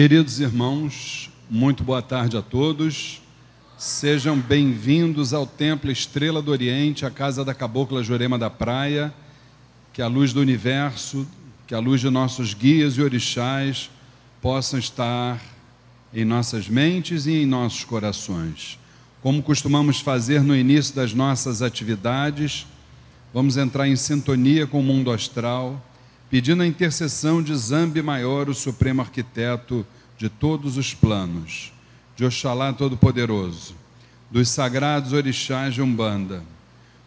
Queridos irmãos, muito boa tarde a todos. Sejam bem-vindos ao Templo Estrela do Oriente, a casa da Cabocla Jurema da Praia. Que a luz do universo, que a luz de nossos guias e orixás possam estar em nossas mentes e em nossos corações. Como costumamos fazer no início das nossas atividades, vamos entrar em sintonia com o mundo astral pedindo a intercessão de Zambi Maior, o supremo arquiteto de todos os planos, de Oxalá Todo-Poderoso, dos sagrados orixás de Umbanda,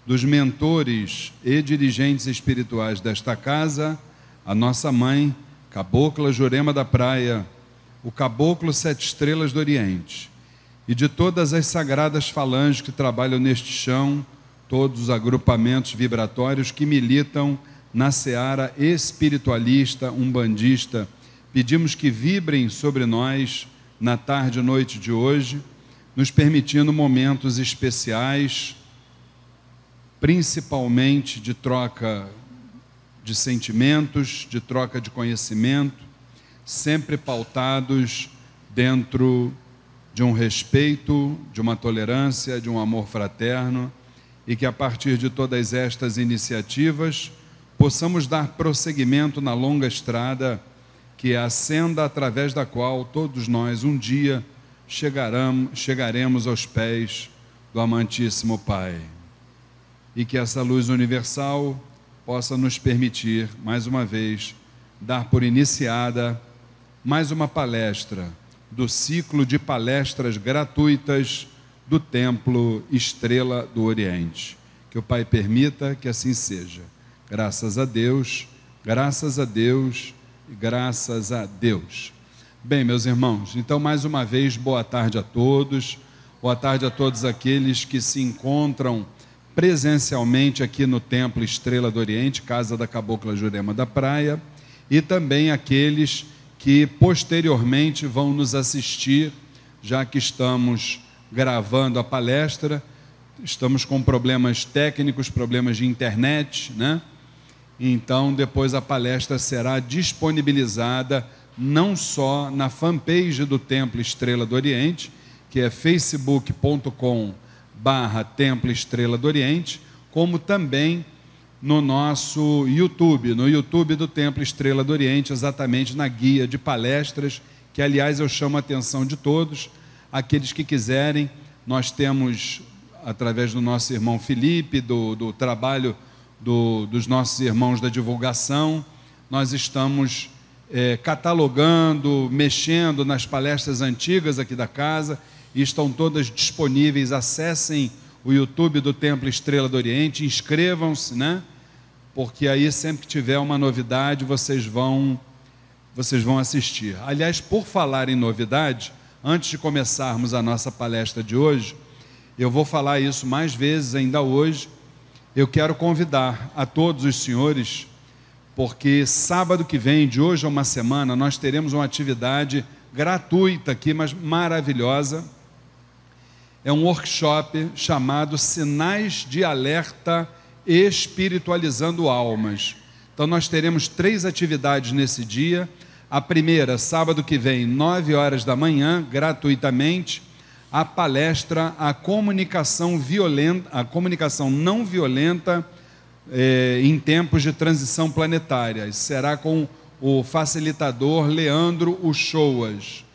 dos mentores e dirigentes espirituais desta casa, a nossa mãe, Cabocla Jurema da Praia, o Caboclo Sete Estrelas do Oriente, e de todas as sagradas falanges que trabalham neste chão, todos os agrupamentos vibratórios que militam na seara espiritualista, umbandista. Pedimos que vibrem sobre nós na tarde e noite de hoje, nos permitindo momentos especiais, principalmente de troca de sentimentos, de troca de conhecimento, sempre pautados dentro de um respeito, de uma tolerância, de um amor fraterno, e que a partir de todas estas iniciativas, possamos dar prosseguimento na longa estrada que é a senda através da qual todos nós um dia chegaremos aos pés do amantíssimo Pai. E que essa luz universal possa nos permitir, mais uma vez, dar por iniciada mais uma palestra do ciclo de palestras gratuitas do Templo Estrela do Oriente. Que o Pai permita que assim seja. Graças a Deus, graças a Deus e graças a Deus. Bem, meus irmãos, então mais uma vez, boa tarde a todos, boa tarde a todos aqueles que se encontram presencialmente aqui no Templo Estrela do Oriente, Casa da Cabocla Jurema da Praia, e também aqueles que posteriormente vão nos assistir, já que estamos gravando a palestra, estamos com problemas técnicos, problemas de internet, né? Então, depois a palestra será disponibilizada não só na fanpage do Templo Estrela do Oriente, que é facebook.com barra Templo Estrela do Oriente, como também no nosso YouTube, no YouTube do Templo Estrela do Oriente, exatamente na guia de palestras, que aliás eu chamo a atenção de todos, aqueles que quiserem, nós temos, através do nosso irmão Felipe, do, do trabalho do, dos nossos irmãos da divulgação. Nós estamos é, catalogando, mexendo nas palestras antigas aqui da casa e estão todas disponíveis. Acessem o YouTube do Templo Estrela do Oriente, inscrevam-se, né? Porque aí sempre que tiver uma novidade, vocês vão vocês vão assistir. Aliás, por falar em novidade, antes de começarmos a nossa palestra de hoje, eu vou falar isso mais vezes ainda hoje eu quero convidar a todos os senhores, porque sábado que vem, de hoje a uma semana, nós teremos uma atividade gratuita aqui, mas maravilhosa. É um workshop chamado Sinais de Alerta Espiritualizando Almas. Então, nós teremos três atividades nesse dia. A primeira, sábado que vem, nove horas da manhã, gratuitamente a palestra A Comunicação Violenta, a Comunicação Não Violenta é, em Tempos de Transição Planetária. Será com o facilitador Leandro Uchoas.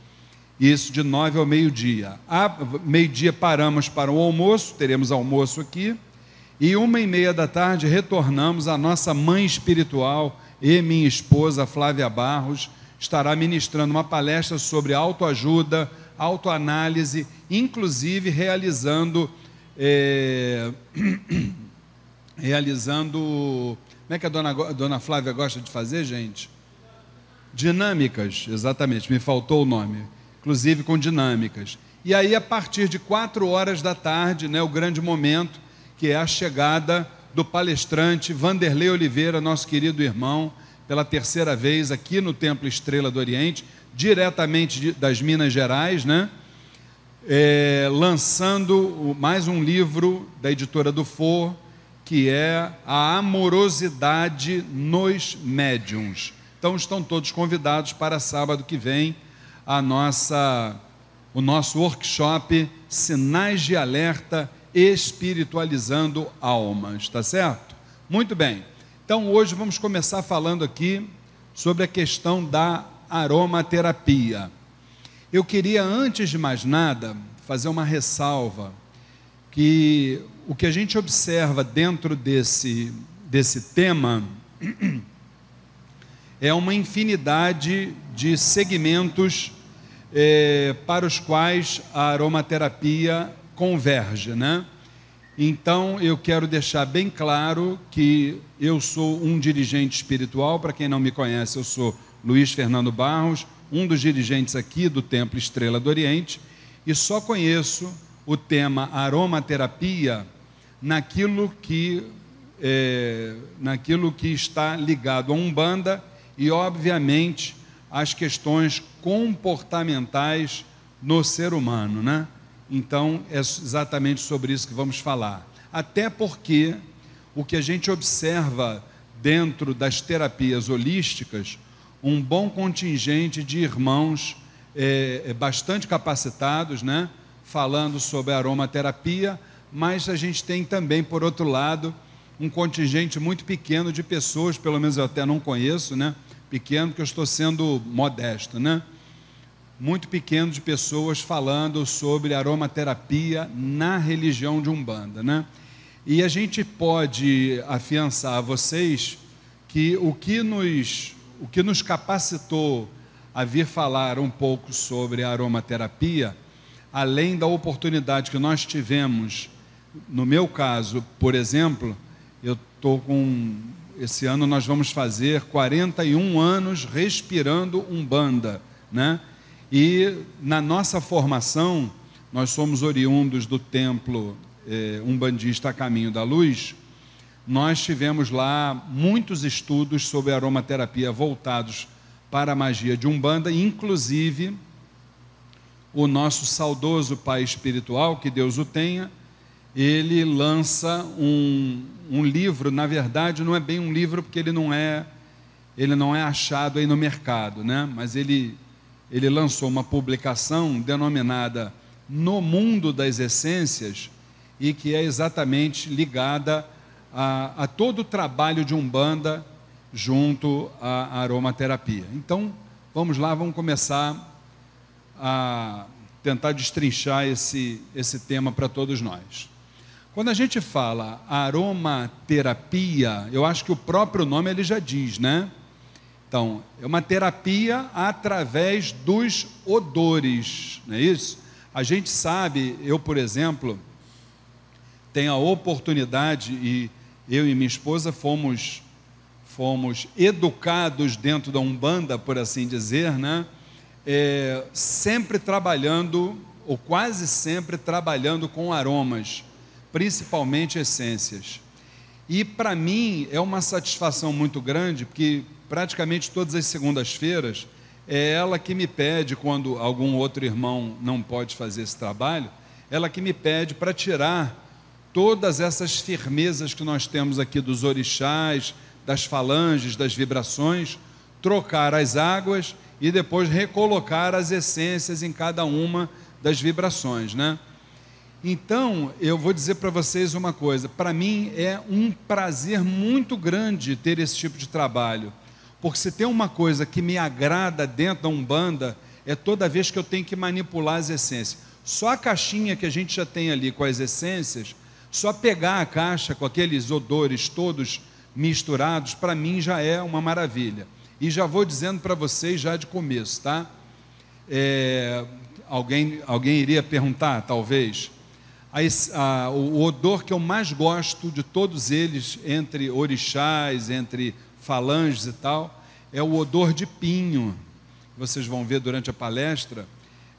Isso de nove ao meio-dia. Meio-dia paramos para o almoço, teremos almoço aqui. E uma e meia da tarde retornamos à nossa mãe espiritual e minha esposa Flávia Barros estará ministrando uma palestra sobre autoajuda, autoanálise, inclusive realizando. É, realizando. Como é que a dona, a dona Flávia gosta de fazer, gente? Dinâmicas, exatamente, me faltou o nome. Inclusive com dinâmicas. E aí, a partir de quatro horas da tarde, né, o grande momento, que é a chegada do palestrante Vanderlei Oliveira, nosso querido irmão, pela terceira vez aqui no Templo Estrela do Oriente diretamente das Minas Gerais, né? É, lançando mais um livro da editora do For, que é A Amorosidade nos Médiuns. Então estão todos convidados para sábado que vem, a nossa o nosso workshop Sinais de Alerta Espiritualizando Almas, tá certo? Muito bem. Então hoje vamos começar falando aqui sobre a questão da aromaterapia. Eu queria antes de mais nada fazer uma ressalva que o que a gente observa dentro desse desse tema é uma infinidade de segmentos é, para os quais a aromaterapia converge, né? Então eu quero deixar bem claro que eu sou um dirigente espiritual, para quem não me conhece, eu sou Luiz Fernando Barros, um dos dirigentes aqui do Templo Estrela do Oriente, e só conheço o tema aromaterapia naquilo que, é, naquilo que está ligado a Umbanda e, obviamente, as questões comportamentais no ser humano, né? Então, é exatamente sobre isso que vamos falar. Até porque o que a gente observa dentro das terapias holísticas, um bom contingente de irmãos é, é bastante capacitados, né? Falando sobre aromaterapia, mas a gente tem também, por outro lado, um contingente muito pequeno de pessoas, pelo menos eu até não conheço, né? pequeno, porque eu estou sendo modesto, né? Muito pequeno de pessoas falando sobre aromaterapia na religião de Umbanda, né? E a gente pode afiançar a vocês que o que nos, o que nos capacitou a vir falar um pouco sobre a aromaterapia, além da oportunidade que nós tivemos, no meu caso, por exemplo, eu estou com esse ano nós vamos fazer 41 anos respirando Umbanda, né? E na nossa formação, nós somos oriundos do templo eh, Umbandista Caminho da Luz. Nós tivemos lá muitos estudos sobre aromaterapia voltados para a magia de Umbanda, inclusive o nosso saudoso pai espiritual, que Deus o tenha, ele lança um, um livro, na verdade não é bem um livro porque ele não é ele não é achado aí no mercado, né? Mas ele ele lançou uma publicação denominada No Mundo das Essências e que é exatamente ligada a, a todo o trabalho de Umbanda junto à aromaterapia. Então, vamos lá, vamos começar a tentar destrinchar esse, esse tema para todos nós. Quando a gente fala aromaterapia, eu acho que o próprio nome ele já diz, né? Então, é uma terapia através dos odores, não é isso? A gente sabe, eu, por exemplo, tenho a oportunidade e eu e minha esposa fomos fomos educados dentro da Umbanda, por assim dizer, né? É, sempre trabalhando, ou quase sempre trabalhando com aromas principalmente essências. E para mim é uma satisfação muito grande, porque praticamente todas as segundas-feiras é ela que me pede, quando algum outro irmão não pode fazer esse trabalho, ela que me pede para tirar todas essas firmezas que nós temos aqui dos orixás, das falanges, das vibrações, trocar as águas e depois recolocar as essências em cada uma das vibrações, né? Então, eu vou dizer para vocês uma coisa: para mim é um prazer muito grande ter esse tipo de trabalho, porque se tem uma coisa que me agrada dentro da Umbanda, é toda vez que eu tenho que manipular as essências. Só a caixinha que a gente já tem ali com as essências, só pegar a caixa com aqueles odores todos misturados, para mim já é uma maravilha. E já vou dizendo para vocês já de começo, tá? É, alguém, alguém iria perguntar, talvez a, a, o odor que eu mais gosto de todos eles, entre orixás, entre falanges e tal, é o odor de pinho. Vocês vão ver durante a palestra,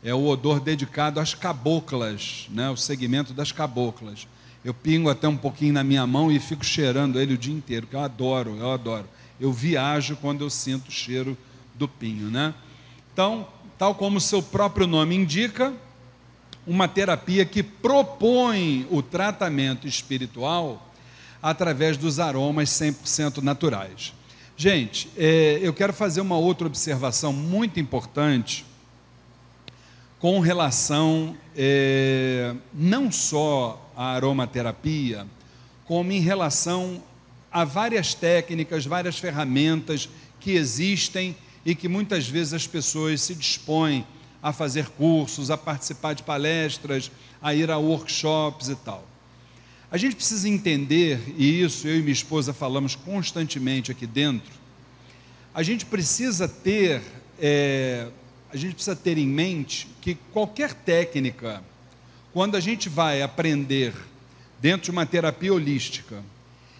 é o odor dedicado às caboclas, né, o segmento das caboclas. Eu pingo até um pouquinho na minha mão e fico cheirando ele o dia inteiro, que eu adoro, eu adoro. Eu viajo quando eu sinto o cheiro do pinho, né? Então, tal como o seu próprio nome indica, uma terapia que propõe o tratamento espiritual através dos aromas 100% naturais. Gente, é, eu quero fazer uma outra observação muito importante, com relação é, não só à aromaterapia, como em relação a várias técnicas, várias ferramentas que existem e que muitas vezes as pessoas se dispõem a fazer cursos, a participar de palestras, a ir a workshops e tal. A gente precisa entender, e isso eu e minha esposa falamos constantemente aqui dentro, a gente precisa ter, é, a gente precisa ter em mente que qualquer técnica, quando a gente vai aprender dentro de uma terapia holística,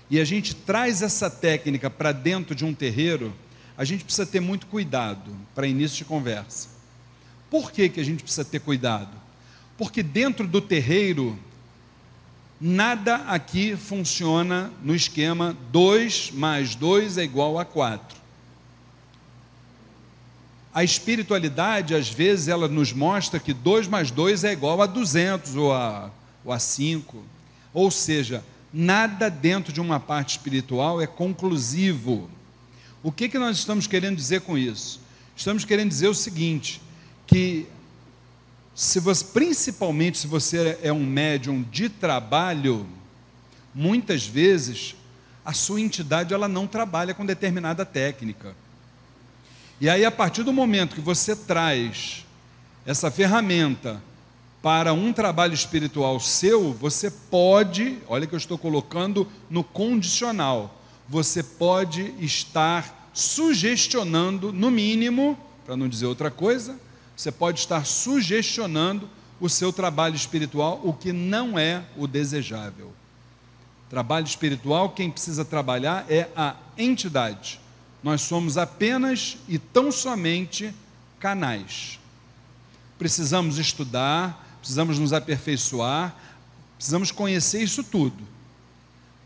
e a gente traz essa técnica para dentro de um terreiro, a gente precisa ter muito cuidado para início de conversa. Por que, que a gente precisa ter cuidado? Porque dentro do terreiro, nada aqui funciona no esquema 2 mais 2 é igual a 4. A espiritualidade, às vezes, ela nos mostra que 2 mais 2 é igual a 200 ou a, ou a 5. Ou seja, nada dentro de uma parte espiritual é conclusivo. O que, que nós estamos querendo dizer com isso? Estamos querendo dizer o seguinte: que se você, principalmente se você é um médium de trabalho, muitas vezes a sua entidade ela não trabalha com determinada técnica. E aí a partir do momento que você traz essa ferramenta para um trabalho espiritual seu, você pode, olha que eu estou colocando no condicional, você pode estar sugestionando, no mínimo, para não dizer outra coisa, você pode estar sugestionando o seu trabalho espiritual, o que não é o desejável. Trabalho espiritual, quem precisa trabalhar é a entidade. Nós somos apenas e tão somente canais. Precisamos estudar, precisamos nos aperfeiçoar, precisamos conhecer isso tudo.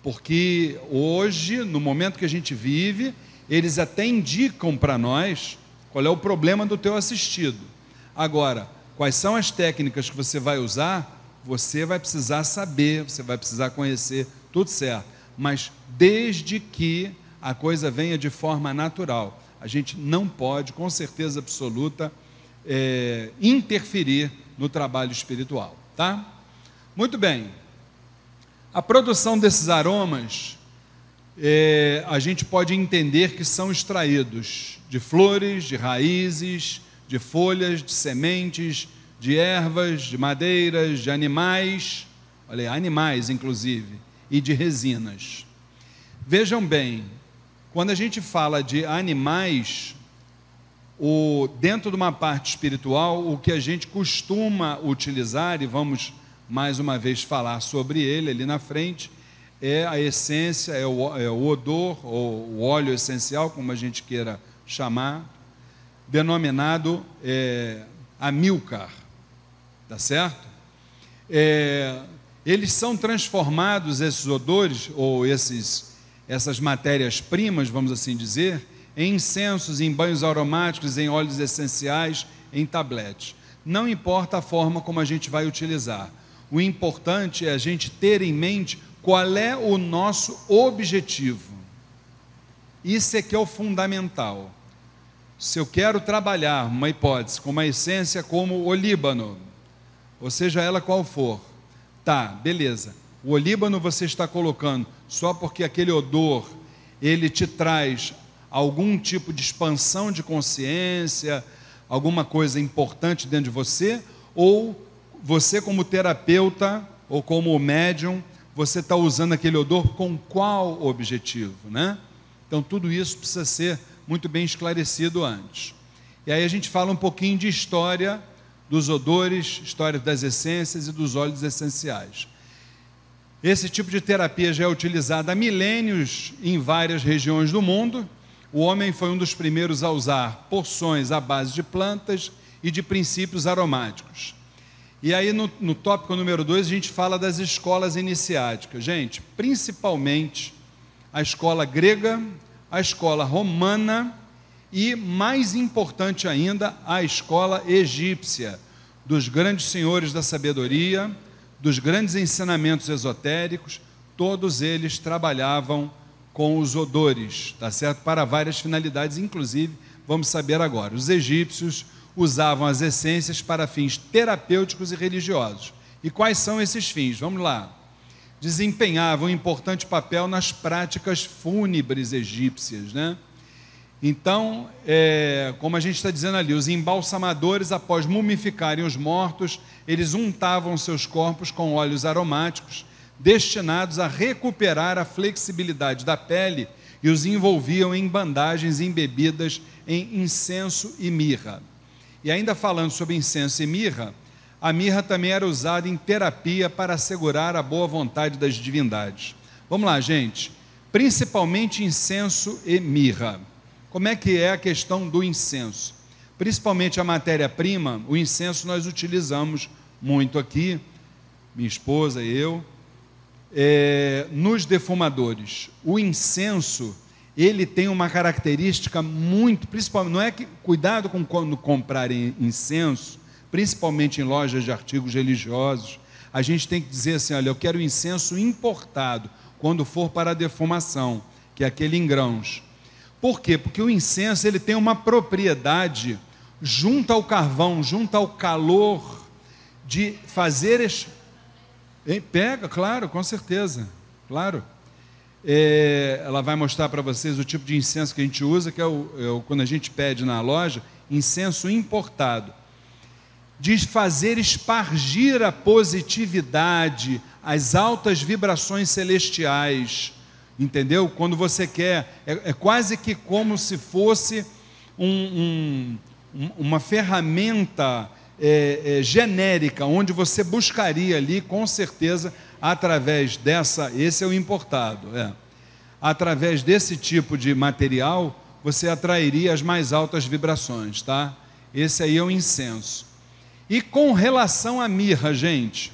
Porque hoje, no momento que a gente vive, eles até indicam para nós qual é o problema do teu assistido. Agora, quais são as técnicas que você vai usar? Você vai precisar saber, você vai precisar conhecer, tudo certo. Mas desde que a coisa venha de forma natural, a gente não pode, com certeza absoluta, é, interferir no trabalho espiritual, tá? Muito bem. A produção desses aromas, é, a gente pode entender que são extraídos de flores, de raízes, de folhas, de sementes, de ervas, de madeiras, de animais, olha, animais inclusive, e de resinas. Vejam bem, quando a gente fala de animais, o, dentro de uma parte espiritual, o que a gente costuma utilizar, e vamos mais uma vez falar sobre ele ali na frente, é a essência, é o, é o odor, ou o óleo essencial, como a gente queira chamar, denominado é, Amilcar, tá certo? É, eles são transformados, esses odores, ou esses, essas matérias-primas, vamos assim dizer, em incensos, em banhos aromáticos, em óleos essenciais, em tabletes. Não importa a forma como a gente vai utilizar. O importante é a gente ter em mente qual é o nosso objetivo. Isso é que é o fundamental se eu quero trabalhar uma hipótese com uma essência como o Líbano, ou seja ela qual for, tá, beleza. O olíbano você está colocando só porque aquele odor ele te traz algum tipo de expansão de consciência, alguma coisa importante dentro de você, ou você como terapeuta ou como médium, você está usando aquele odor com qual objetivo, né? Então tudo isso precisa ser muito bem esclarecido antes. E aí a gente fala um pouquinho de história dos odores, história das essências e dos óleos essenciais. Esse tipo de terapia já é utilizada há milênios em várias regiões do mundo. O homem foi um dos primeiros a usar porções à base de plantas e de princípios aromáticos. E aí, no, no tópico número 2, a gente fala das escolas iniciáticas. Gente, principalmente a escola grega, a escola romana e, mais importante ainda, a escola egípcia, dos grandes senhores da sabedoria, dos grandes ensinamentos esotéricos, todos eles trabalhavam com os odores, tá certo? Para várias finalidades, inclusive, vamos saber agora, os egípcios usavam as essências para fins terapêuticos e religiosos. E quais são esses fins? Vamos lá. Desempenhavam um importante papel nas práticas fúnebres egípcias, né? Então, é, como a gente está dizendo ali, os embalsamadores, após mumificarem os mortos, eles untavam seus corpos com óleos aromáticos, destinados a recuperar a flexibilidade da pele e os envolviam em bandagens embebidas em incenso e mirra. E ainda falando sobre incenso e mirra, a mirra também era usada em terapia para assegurar a boa vontade das divindades. Vamos lá, gente. Principalmente incenso e mirra. Como é que é a questão do incenso? Principalmente a matéria-prima, o incenso nós utilizamos muito aqui, minha esposa e eu, é, nos defumadores. O incenso, ele tem uma característica muito, principalmente, não é que, cuidado com quando comprarem incenso, principalmente em lojas de artigos religiosos, a gente tem que dizer assim, olha, eu quero incenso importado, quando for para a defumação, que é aquele em grãos. Por quê? Porque o incenso ele tem uma propriedade junto ao carvão, junto ao calor de fazer es... pega, claro, com certeza, claro. É, ela vai mostrar para vocês o tipo de incenso que a gente usa, que é o, é o, quando a gente pede na loja, incenso importado. De fazer espargir a positividade, as altas vibrações celestiais entendeu? Quando você quer, é, é quase que como se fosse um, um, uma ferramenta é, é, genérica, onde você buscaria ali, com certeza, através dessa, esse é o importado, é, através desse tipo de material, você atrairia as mais altas vibrações, tá? Esse aí é o incenso. E com relação à mirra, gente,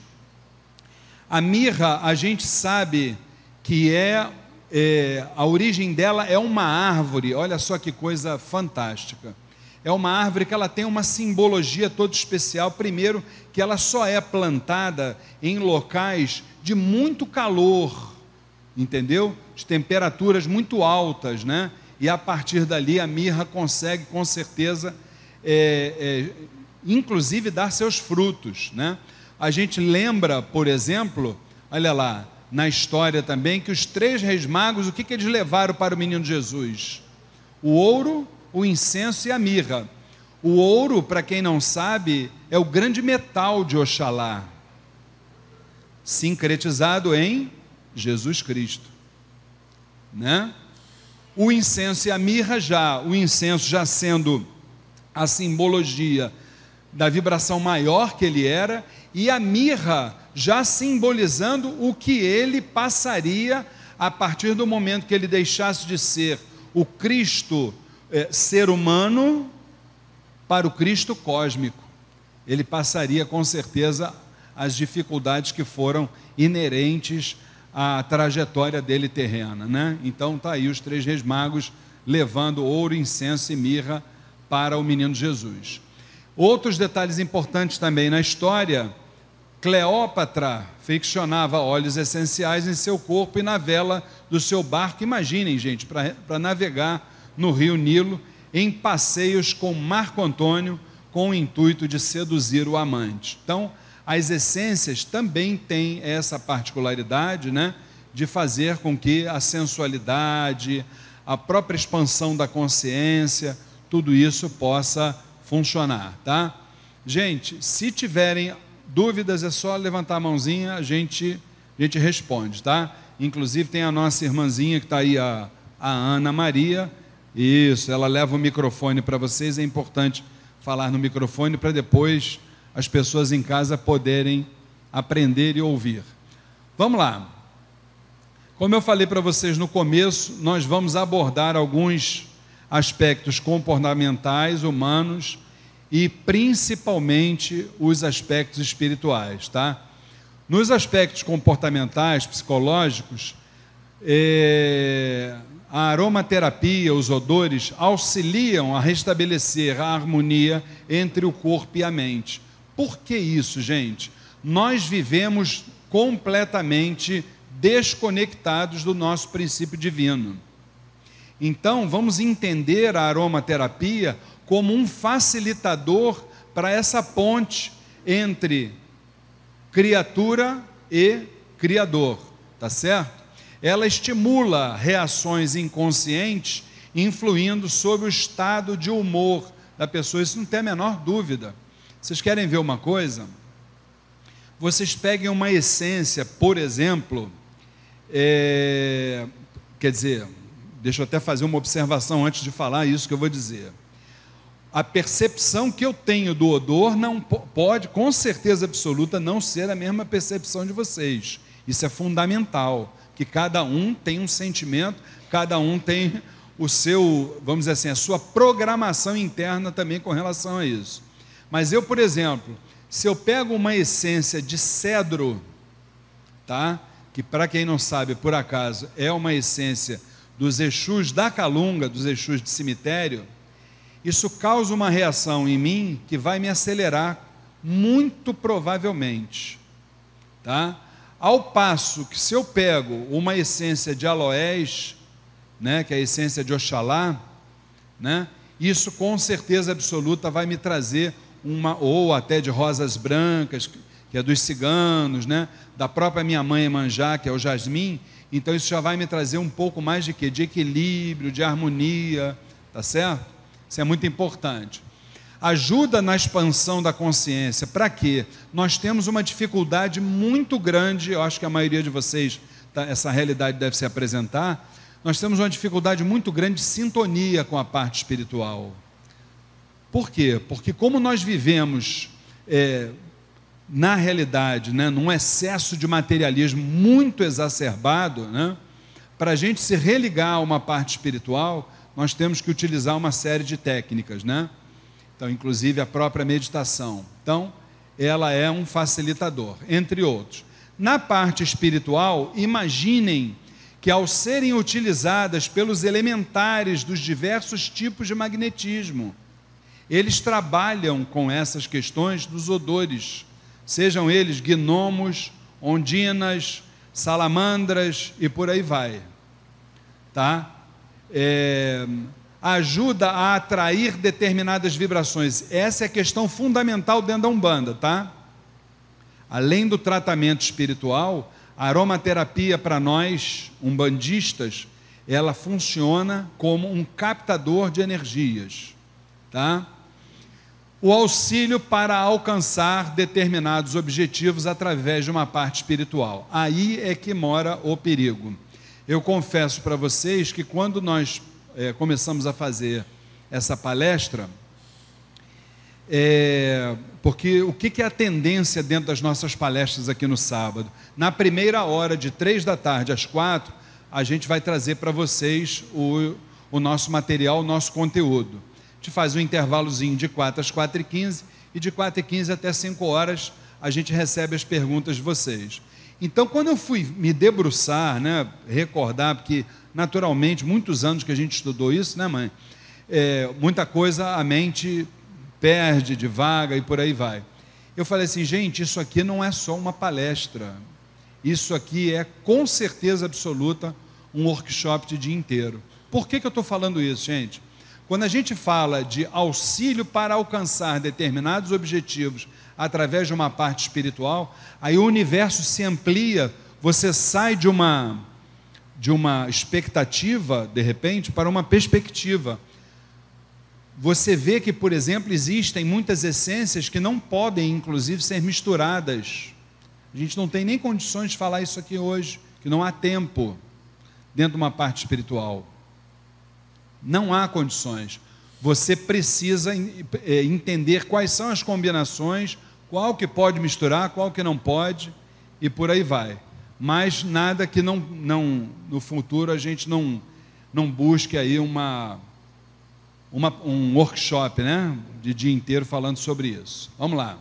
a mirra a gente sabe que é é, a origem dela é uma árvore, olha só que coisa fantástica. É uma árvore que ela tem uma simbologia toda especial. Primeiro, que ela só é plantada em locais de muito calor, entendeu? De temperaturas muito altas, né? E a partir dali a mirra consegue, com certeza, é, é, inclusive dar seus frutos, né? A gente lembra, por exemplo, olha lá, na história também que os três reis magos, o que, que eles levaram para o menino Jesus? O ouro, o incenso e a mirra. O ouro, para quem não sabe, é o grande metal de Oxalá, sincretizado em Jesus Cristo. Né? O incenso e a mirra já, o incenso já sendo a simbologia da vibração maior que ele era, e a mirra já simbolizando o que ele passaria a partir do momento que ele deixasse de ser o Cristo é, ser humano para o Cristo cósmico. Ele passaria com certeza as dificuldades que foram inerentes à trajetória dele terrena, né? Então tá aí os três reis magos levando ouro, incenso e mirra para o menino Jesus. Outros detalhes importantes também na história Cleópatra ficcionava óleos essenciais em seu corpo e na vela do seu barco. Imaginem, gente, para navegar no rio Nilo em passeios com Marco Antônio com o intuito de seduzir o amante. Então, as essências também têm essa particularidade, né, de fazer com que a sensualidade, a própria expansão da consciência, tudo isso possa funcionar, tá? Gente, se tiverem Dúvidas é só levantar a mãozinha, a gente, a gente responde, tá? Inclusive tem a nossa irmãzinha que está aí, a, a Ana Maria. Isso, ela leva o microfone para vocês. É importante falar no microfone para depois as pessoas em casa poderem aprender e ouvir. Vamos lá. Como eu falei para vocês no começo, nós vamos abordar alguns aspectos comportamentais, humanos, e principalmente os aspectos espirituais, tá? Nos aspectos comportamentais, psicológicos, é, a aromaterapia, os odores auxiliam a restabelecer a harmonia entre o corpo e a mente. Por que isso, gente? Nós vivemos completamente desconectados do nosso princípio divino. Então, vamos entender a aromaterapia como um facilitador para essa ponte entre criatura e criador, tá certo? Ela estimula reações inconscientes, influindo sobre o estado de humor da pessoa, isso não tem a menor dúvida. Vocês querem ver uma coisa? Vocês peguem uma essência, por exemplo, é, quer dizer, deixa eu até fazer uma observação antes de falar isso que eu vou dizer. A percepção que eu tenho do odor não pode, com certeza absoluta, não ser a mesma percepção de vocês. Isso é fundamental, que cada um tem um sentimento, cada um tem o seu, vamos dizer assim, a sua programação interna também com relação a isso. Mas eu, por exemplo, se eu pego uma essência de cedro, tá? Que para quem não sabe, por acaso, é uma essência dos Exus da Calunga, dos Exus de cemitério, isso causa uma reação em mim que vai me acelerar muito provavelmente, tá? Ao passo que se eu pego uma essência de aloés, né, que é a essência de Oxalá, né, isso com certeza absoluta vai me trazer uma, ou até de rosas brancas, que é dos ciganos, né? da própria minha mãe Manjá, que é o jasmim, então isso já vai me trazer um pouco mais de quê? De equilíbrio, de harmonia, tá certo? Isso é muito importante. Ajuda na expansão da consciência. Para quê? Nós temos uma dificuldade muito grande, eu acho que a maioria de vocês, tá, essa realidade deve se apresentar. Nós temos uma dificuldade muito grande de sintonia com a parte espiritual. Por quê? Porque como nós vivemos é, na realidade, né, num excesso de materialismo muito exacerbado, né, para a gente se religar a uma parte espiritual, nós temos que utilizar uma série de técnicas, né? Então, inclusive a própria meditação. Então, ela é um facilitador, entre outros. Na parte espiritual, imaginem que ao serem utilizadas pelos elementares dos diversos tipos de magnetismo, eles trabalham com essas questões dos odores, sejam eles gnomos, ondinas, salamandras e por aí vai. Tá? É, ajuda a atrair determinadas vibrações. Essa é a questão fundamental dentro da Umbanda, tá? Além do tratamento espiritual, a aromaterapia para nós, umbandistas, ela funciona como um captador de energias, tá? o auxílio para alcançar determinados objetivos através de uma parte espiritual. Aí é que mora o perigo. Eu confesso para vocês que quando nós é, começamos a fazer essa palestra, é, porque o que, que é a tendência dentro das nossas palestras aqui no sábado? Na primeira hora, de três da tarde às quatro, a gente vai trazer para vocês o, o nosso material, o nosso conteúdo gente faz um intervalozinho de 4 às 4 e 15 e de 4 e 15 até 5 horas a gente recebe as perguntas de vocês. Então, quando eu fui me debruçar, né, recordar, porque naturalmente, muitos anos que a gente estudou isso, né, mãe? É, muita coisa a mente perde, devaga e por aí vai. Eu falei assim, gente, isso aqui não é só uma palestra, isso aqui é com certeza absoluta um workshop de dia inteiro. Por que, que eu estou falando isso, gente? Quando a gente fala de auxílio para alcançar determinados objetivos através de uma parte espiritual, aí o universo se amplia, você sai de uma de uma expectativa, de repente, para uma perspectiva. Você vê que, por exemplo, existem muitas essências que não podem, inclusive, ser misturadas. A gente não tem nem condições de falar isso aqui hoje, que não há tempo dentro de uma parte espiritual. Não há condições. Você precisa é, entender quais são as combinações, qual que pode misturar, qual que não pode, e por aí vai. Mas nada que não, não no futuro a gente não, não busque aí uma, uma, um workshop né, de dia inteiro falando sobre isso. Vamos lá.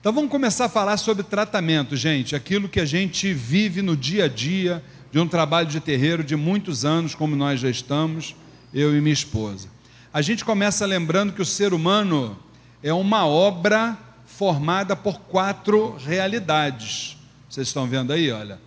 Então vamos começar a falar sobre tratamento, gente, aquilo que a gente vive no dia a dia de um trabalho de terreiro de muitos anos, como nós já estamos eu e minha esposa. A gente começa lembrando que o ser humano é uma obra formada por quatro realidades. Vocês estão vendo aí, olha.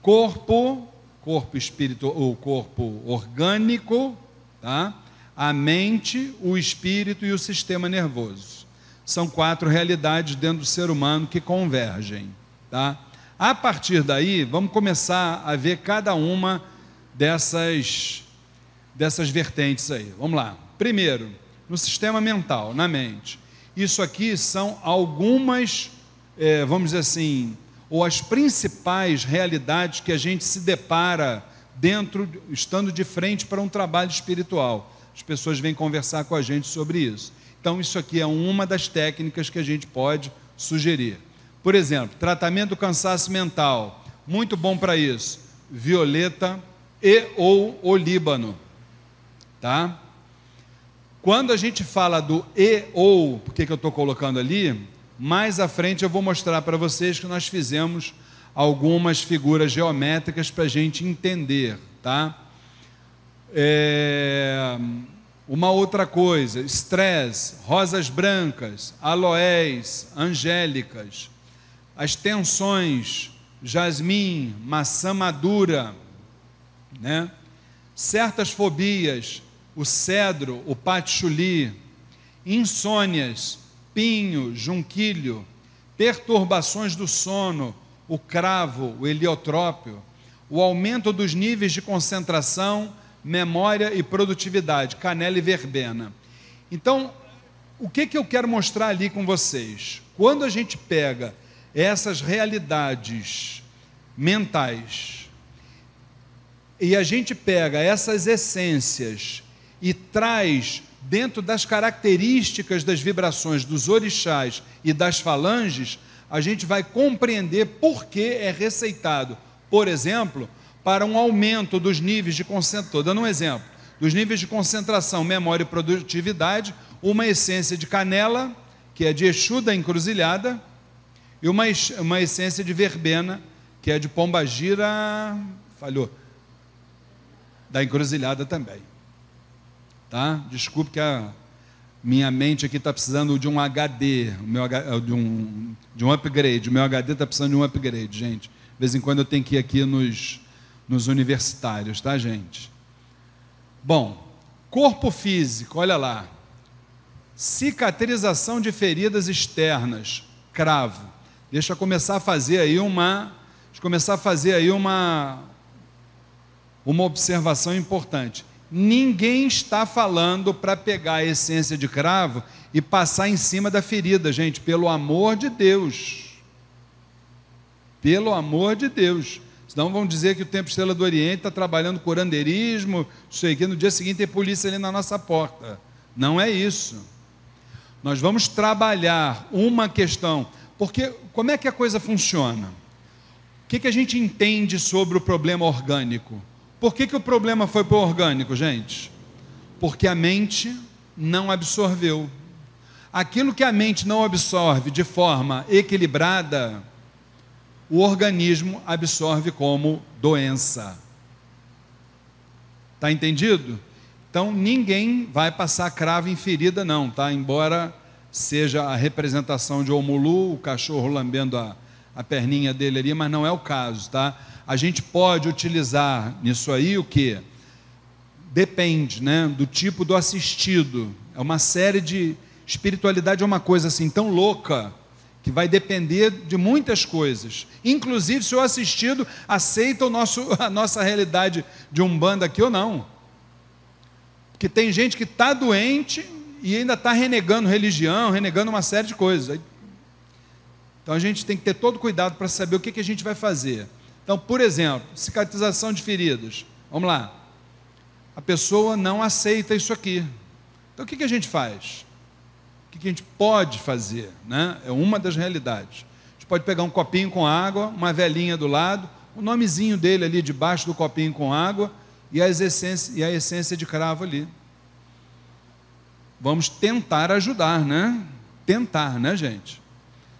Corpo, corpo espírito ou corpo orgânico, tá? a mente, o espírito e o sistema nervoso. São quatro realidades dentro do ser humano que convergem. Tá? A partir daí, vamos começar a ver cada uma dessas, dessas vertentes aí. Vamos lá. Primeiro, no sistema mental, na mente. Isso aqui são algumas, é, vamos dizer assim, ou as principais realidades que a gente se depara dentro, estando de frente para um trabalho espiritual. As pessoas vêm conversar com a gente sobre isso. Então, isso aqui é uma das técnicas que a gente pode sugerir. Por exemplo, tratamento do cansaço mental, muito bom para isso. Violeta e ou o Líbano, tá? Quando a gente fala do e ou, por que, que eu estou colocando ali? Mais à frente eu vou mostrar para vocês que nós fizemos algumas figuras geométricas para a gente entender, tá? É, uma outra coisa, estresse, rosas brancas, aloés, angélicas, as tensões, jasmim, maçã madura, né? certas fobias, o cedro, o patchouli, insônias, pinho, junquilho, perturbações do sono, o cravo, o heliotrópio, o aumento dos níveis de concentração, memória e produtividade, canela e verbena. Então, o que, que eu quero mostrar ali com vocês? Quando a gente pega essas realidades mentais e a gente pega essas essências e traz dentro das características das vibrações dos orixás e das falanges, a gente vai compreender por que é receitado, por exemplo, para um aumento dos níveis de concentração. Dando um exemplo. Dos níveis de concentração, memória e produtividade, uma essência de canela, que é de Exu da encruzilhada, e uma, uma essência de verbena, que é de pombagira, falhou, da encruzilhada também. Tá? Desculpe que a minha mente aqui está precisando de um HD, meu, de, um, de um upgrade. O meu HD está precisando de um upgrade, gente. De vez em quando eu tenho que ir aqui nos, nos universitários, tá, gente? Bom, corpo físico, olha lá. Cicatrização de feridas externas, cravo. Deixa eu começar a fazer aí uma, deixa começar a fazer aí uma uma observação importante. Ninguém está falando para pegar a essência de cravo e passar em cima da ferida, gente, pelo amor de Deus. Pelo amor de Deus. Senão vão dizer que o Templo Estrela do Oriente está trabalhando curandeirismo, isso aqui, no dia seguinte tem polícia ali na nossa porta. Não é isso. Nós vamos trabalhar uma questão, porque como é que a coisa funciona? O que, que a gente entende sobre o problema orgânico? Por que, que o problema foi para o orgânico, gente? Porque a mente não absorveu. Aquilo que a mente não absorve de forma equilibrada, o organismo absorve como doença. Está entendido? Então ninguém vai passar cravo em ferida, não, tá? Embora seja a representação de Omulu, o cachorro lambendo a, a perninha dele ali, mas não é o caso, tá? A gente pode utilizar nisso aí o que? Depende, né, do tipo do assistido. É uma série de espiritualidade é uma coisa assim tão louca que vai depender de muitas coisas. Inclusive se o assistido aceita o nosso, a nossa realidade de umbanda aqui ou não. Porque tem gente que está doente e ainda está renegando religião, renegando uma série de coisas. Então a gente tem que ter todo cuidado para saber o que, que a gente vai fazer. Então, por exemplo, cicatrização de feridas. Vamos lá. A pessoa não aceita isso aqui. Então, o que, que a gente faz? O que, que a gente pode fazer? Né? É uma das realidades. A gente pode pegar um copinho com água, uma velhinha do lado, o nomezinho dele ali debaixo do copinho com água e, essência, e a essência de cravo ali. Vamos tentar ajudar, né? Tentar, né, gente?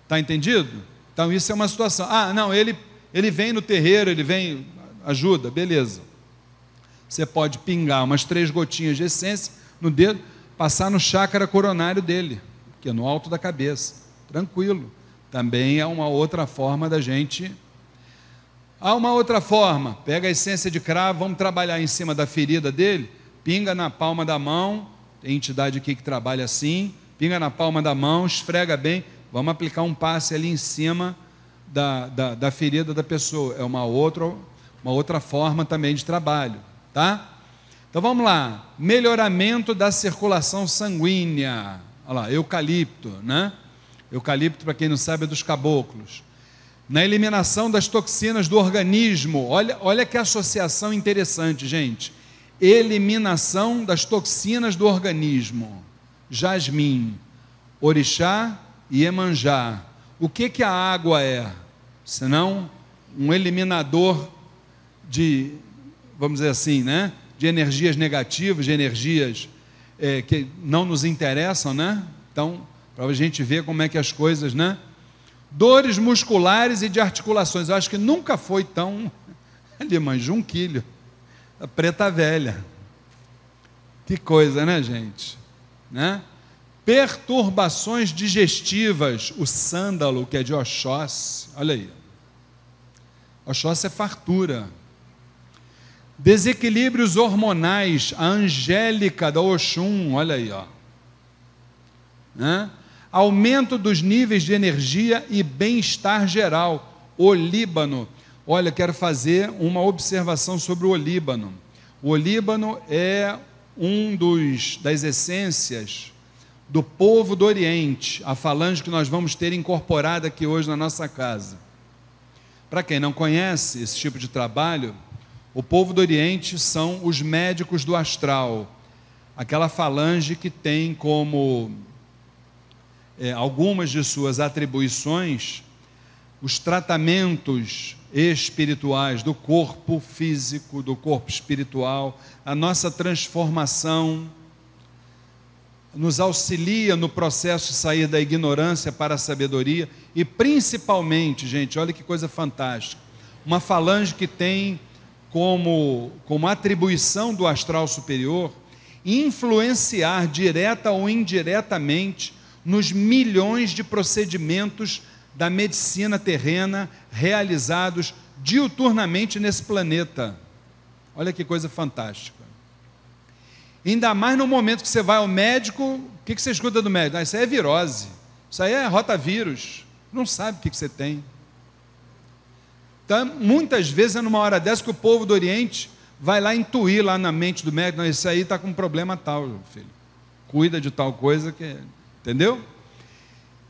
Está entendido? Então, isso é uma situação. Ah, não, ele ele vem no terreiro, ele vem, ajuda, beleza. Você pode pingar umas três gotinhas de essência no dedo, passar no chácara coronário dele, que é no alto da cabeça. Tranquilo. Também é uma outra forma da gente. Há uma outra forma. Pega a essência de cravo, vamos trabalhar em cima da ferida dele, pinga na palma da mão, tem entidade aqui que trabalha assim, pinga na palma da mão, esfrega bem, vamos aplicar um passe ali em cima da, da, da ferida da pessoa. É uma outra, uma outra forma também de trabalho, tá? Então vamos lá, melhoramento da circulação sanguínea. Olha lá, eucalipto, né? Eucalipto, para quem não sabe, é dos caboclos. Na eliminação das toxinas do organismo. Olha, olha que associação interessante, gente. Eliminação das toxinas do organismo. Jasmim, orixá e emanjá. O que, que a água é? Senão um eliminador de, vamos dizer assim, né? De energias negativas, de energias é, que não nos interessam, né? Então, para a gente ver como é que as coisas, né? Dores musculares e de articulações. Eu acho que nunca foi tão. Ali, mãe, junquilho. A preta velha. Que coisa, né, gente? Né? Perturbações digestivas. O sândalo, que é de Oxóssi. Olha aí. Oxóssi é fartura. Desequilíbrios hormonais. A angélica da Oxum. Olha aí, ó. Né? aumento dos níveis de energia e bem-estar geral. O Líbano. Olha, quero fazer uma observação sobre o Líbano. O Líbano é um dos das essências do povo do Oriente, a falange que nós vamos ter incorporada aqui hoje na nossa casa. Para quem não conhece esse tipo de trabalho, o povo do Oriente são os médicos do astral, aquela falange que tem como é, algumas de suas atribuições, os tratamentos espirituais do corpo físico, do corpo espiritual, a nossa transformação, nos auxilia no processo de sair da ignorância para a sabedoria e principalmente, gente, olha que coisa fantástica, uma falange que tem como, como atribuição do astral superior influenciar direta ou indiretamente nos milhões de procedimentos da medicina terrena realizados diuturnamente nesse planeta. Olha que coisa fantástica. Ainda mais no momento que você vai ao médico, o que, você escuta do médico? Ah, isso aí é virose, isso aí é rotavírus. Não sabe o que, você tem. Então, muitas vezes é numa hora dessa que o povo do Oriente vai lá intuir lá na mente do médico, isso aí está com um problema tal, filho. Cuida de tal coisa que Entendeu?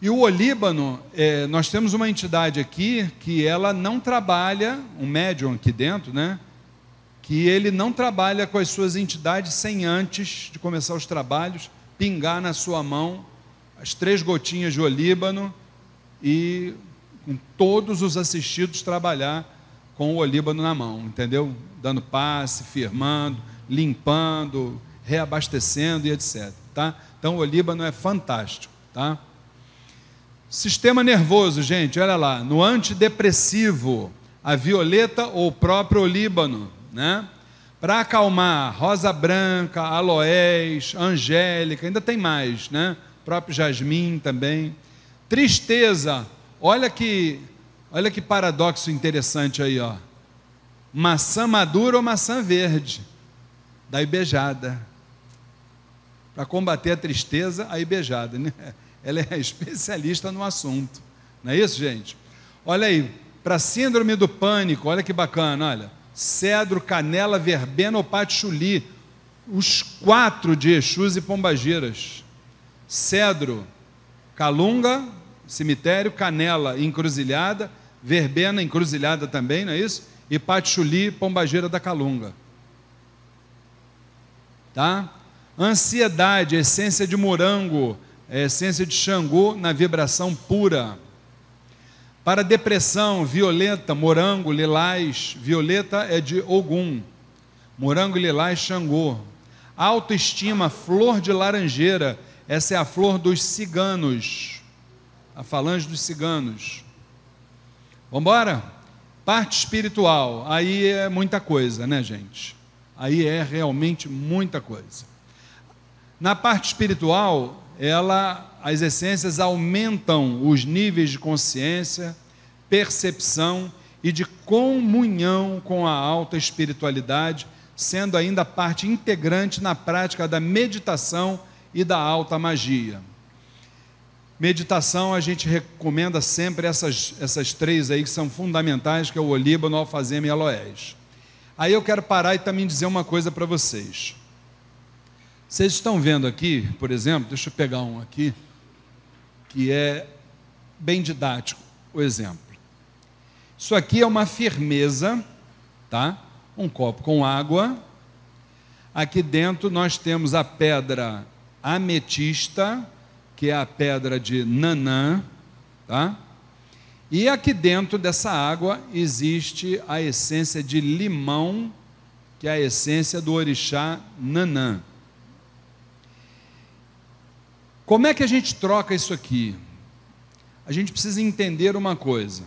E o Olíbano, é, nós temos uma entidade aqui que ela não trabalha, um médium aqui dentro, né? Que ele não trabalha com as suas entidades sem antes de começar os trabalhos, pingar na sua mão as três gotinhas de olíbano e com todos os assistidos trabalhar com o olíbano na mão, entendeu? Dando passe, firmando, limpando, reabastecendo e etc. Tá? Então o olíbano é fantástico, tá? Sistema nervoso, gente, olha lá, no antidepressivo, a violeta ou o próprio olíbano, né? Para acalmar, rosa branca, aloés, angélica, ainda tem mais, né? Próprio jasmim também. Tristeza, olha que, olha que paradoxo interessante aí, ó. Maçã madura ou maçã verde? Daí beijada para combater a tristeza, a beijada. Né? Ela é especialista no assunto. Não é isso, gente? Olha aí, para síndrome do pânico, olha que bacana, olha. Cedro, canela, verbena ou patchouli. Os quatro de Exus e Pombagiras. Cedro, calunga, cemitério, canela, encruzilhada, verbena, encruzilhada também, não é isso? E patchouli, pombageira da calunga. Tá? Ansiedade, essência de morango, essência de Xangô na vibração pura. Para depressão, violeta, morango, lilás. Violeta é de Ogum. Morango, lilás, Xangô. Autoestima, flor de laranjeira. Essa é a flor dos ciganos. A falange dos ciganos. Vamos embora? Parte espiritual. Aí é muita coisa, né, gente? Aí é realmente muita coisa. Na parte espiritual, ela, as essências aumentam os níveis de consciência, percepção e de comunhão com a alta espiritualidade, sendo ainda parte integrante na prática da meditação e da alta magia. Meditação, a gente recomenda sempre essas, essas três aí que são fundamentais, que é o olíbano, o alfazema e aloés. Aí eu quero parar e também dizer uma coisa para vocês. Vocês estão vendo aqui, por exemplo, deixa eu pegar um aqui, que é bem didático o exemplo. Isso aqui é uma firmeza, tá? Um copo com água. Aqui dentro nós temos a pedra ametista, que é a pedra de Nanã, tá? E aqui dentro dessa água existe a essência de limão, que é a essência do orixá Nanã. Como é que a gente troca isso aqui? A gente precisa entender uma coisa.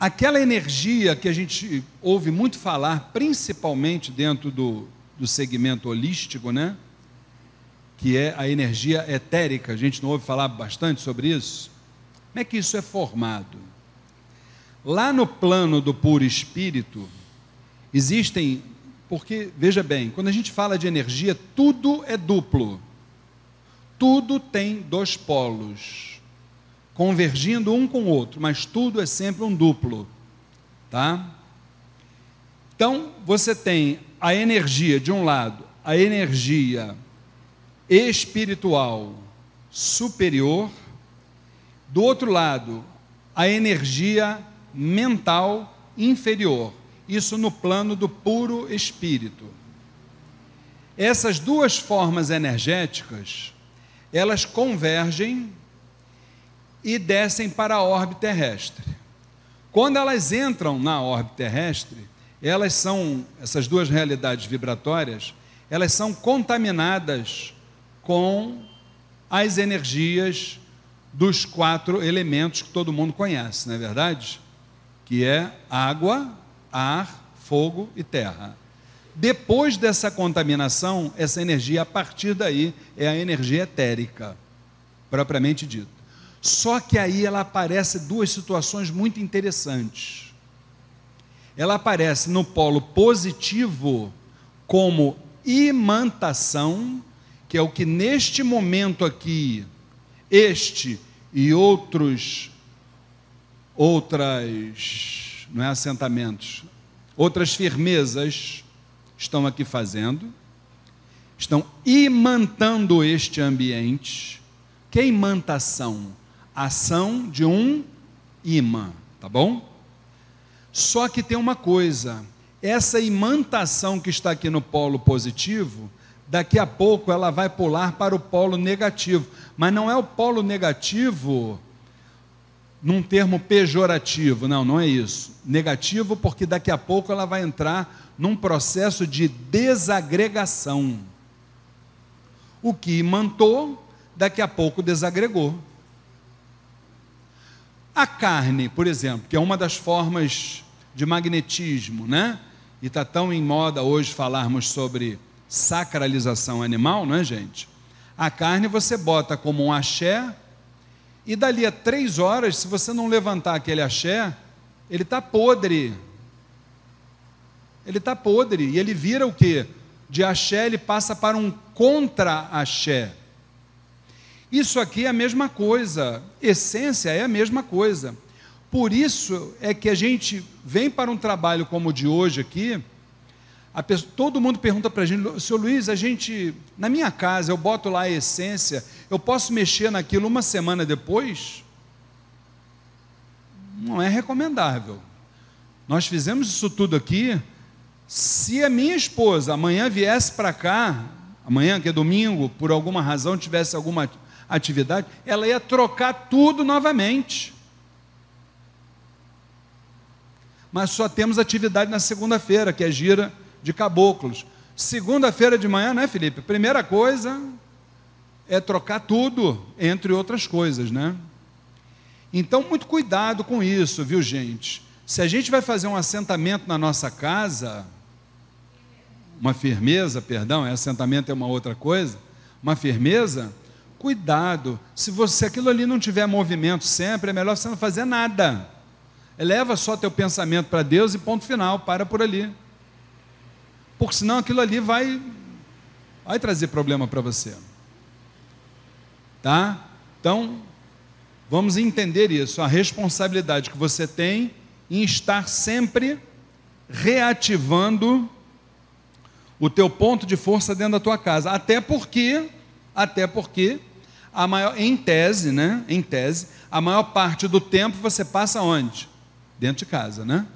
Aquela energia que a gente ouve muito falar, principalmente dentro do, do segmento holístico, né? que é a energia etérica, a gente não ouve falar bastante sobre isso? Como é que isso é formado? Lá no plano do puro espírito, existem, porque, veja bem, quando a gente fala de energia, tudo é duplo, tudo tem dois polos, convergindo um com o outro, mas tudo é sempre um duplo, tá? Então, você tem a energia de um lado, a energia espiritual superior, do outro lado, a energia mental inferior, isso no plano do puro espírito. Essas duas formas energéticas, elas convergem e descem para a órbita terrestre. Quando elas entram na órbita terrestre, elas são, essas duas realidades vibratórias, elas são contaminadas com as energias dos quatro elementos que todo mundo conhece, não é verdade? Que é água, ar, fogo e terra. Depois dessa contaminação, essa energia, a partir daí, é a energia etérica, propriamente dita. Só que aí ela aparece duas situações muito interessantes. Ela aparece no polo positivo como imantação que é o que neste momento aqui, este e outros, outras, não é assentamentos, outras firmezas estão aqui fazendo, estão imantando este ambiente. Que é imantação? Ação de um imã, tá bom? Só que tem uma coisa, essa imantação que está aqui no polo positivo, daqui a pouco ela vai pular para o polo negativo. Mas não é o polo negativo num termo pejorativo, não, não é isso. Negativo porque daqui a pouco ela vai entrar num processo de desagregação. O que imantou, daqui a pouco desagregou. A carne, por exemplo, que é uma das formas de magnetismo, né? E está tão em moda hoje falarmos sobre sacralização animal, não é, gente? A carne você bota como um axé, e dali a três horas, se você não levantar aquele axé, ele está podre. Ele está podre. E ele vira o quê? De axé, ele passa para um contra-axé. Isso aqui é a mesma coisa. Essência é a mesma coisa. Por isso é que a gente vem para um trabalho como o de hoje aqui Pessoa, todo mundo pergunta para a gente, senhor Luiz, a gente, na minha casa, eu boto lá a essência, eu posso mexer naquilo uma semana depois? Não é recomendável. Nós fizemos isso tudo aqui. Se a minha esposa amanhã viesse para cá, amanhã que é domingo, por alguma razão tivesse alguma atividade, ela ia trocar tudo novamente. Mas só temos atividade na segunda-feira, que é gira de caboclos. Segunda-feira de manhã, né, Felipe? Primeira coisa é trocar tudo, entre outras coisas, né? Então, muito cuidado com isso, viu, gente? Se a gente vai fazer um assentamento na nossa casa, uma firmeza, perdão, é assentamento é uma outra coisa, uma firmeza, cuidado. Se você aquilo ali não tiver movimento sempre, é melhor você não fazer nada. eleva só teu pensamento para Deus e ponto final, para por ali. Porque senão aquilo ali vai vai trazer problema para você. Tá? Então, vamos entender isso, a responsabilidade que você tem em estar sempre reativando o teu ponto de força dentro da tua casa, até porque, até porque a maior, em tese, né? Em tese, a maior parte do tempo você passa onde? Dentro de casa, né?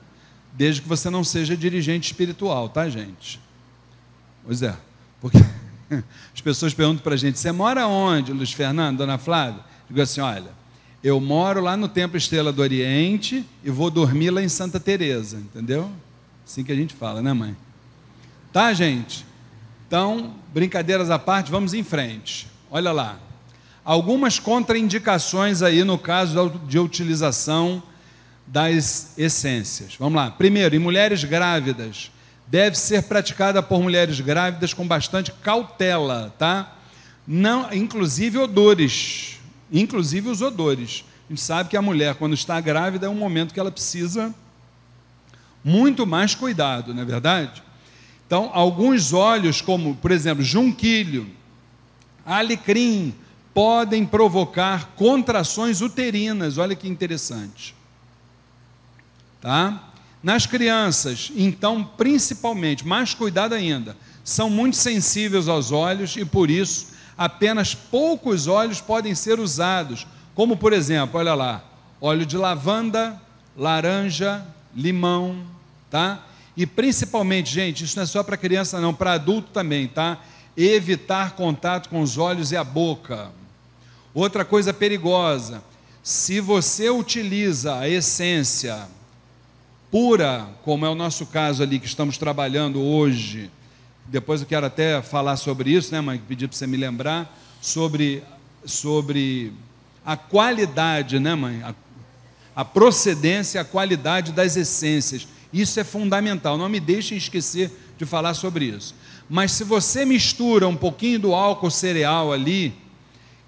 Desde que você não seja dirigente espiritual, tá, gente? Pois é, porque as pessoas perguntam para a gente: você mora onde, Luiz Fernando, Dona Flávia? Digo assim: olha, eu moro lá no Templo Estrela do Oriente e vou dormir lá em Santa Teresa, entendeu? Assim que a gente fala, né, mãe? Tá, gente? Então, brincadeiras à parte, vamos em frente. Olha lá. Algumas contraindicações aí no caso de utilização das essências. Vamos lá. Primeiro, em mulheres grávidas, deve ser praticada por mulheres grávidas com bastante cautela, tá? Não, inclusive odores, inclusive os odores. A gente sabe que a mulher quando está grávida é um momento que ela precisa muito mais cuidado, não é verdade? Então, alguns óleos, como, por exemplo, junquilho, alecrim, podem provocar contrações uterinas. Olha que interessante. Tá? Nas crianças, então, principalmente, mais cuidado ainda, são muito sensíveis aos óleos e por isso apenas poucos óleos podem ser usados, como por exemplo, olha lá, óleo de lavanda, laranja, limão, tá? E principalmente, gente, isso não é só para criança, não, para adulto também, tá? Evitar contato com os olhos e a boca. Outra coisa perigosa: se você utiliza a essência pura, como é o nosso caso ali que estamos trabalhando hoje, depois eu quero até falar sobre isso, né, mãe? Pedir para você me lembrar sobre, sobre a qualidade, né, mãe? A, a procedência, a qualidade das essências. Isso é fundamental, não me deixem esquecer de falar sobre isso. Mas se você mistura um pouquinho do álcool cereal ali,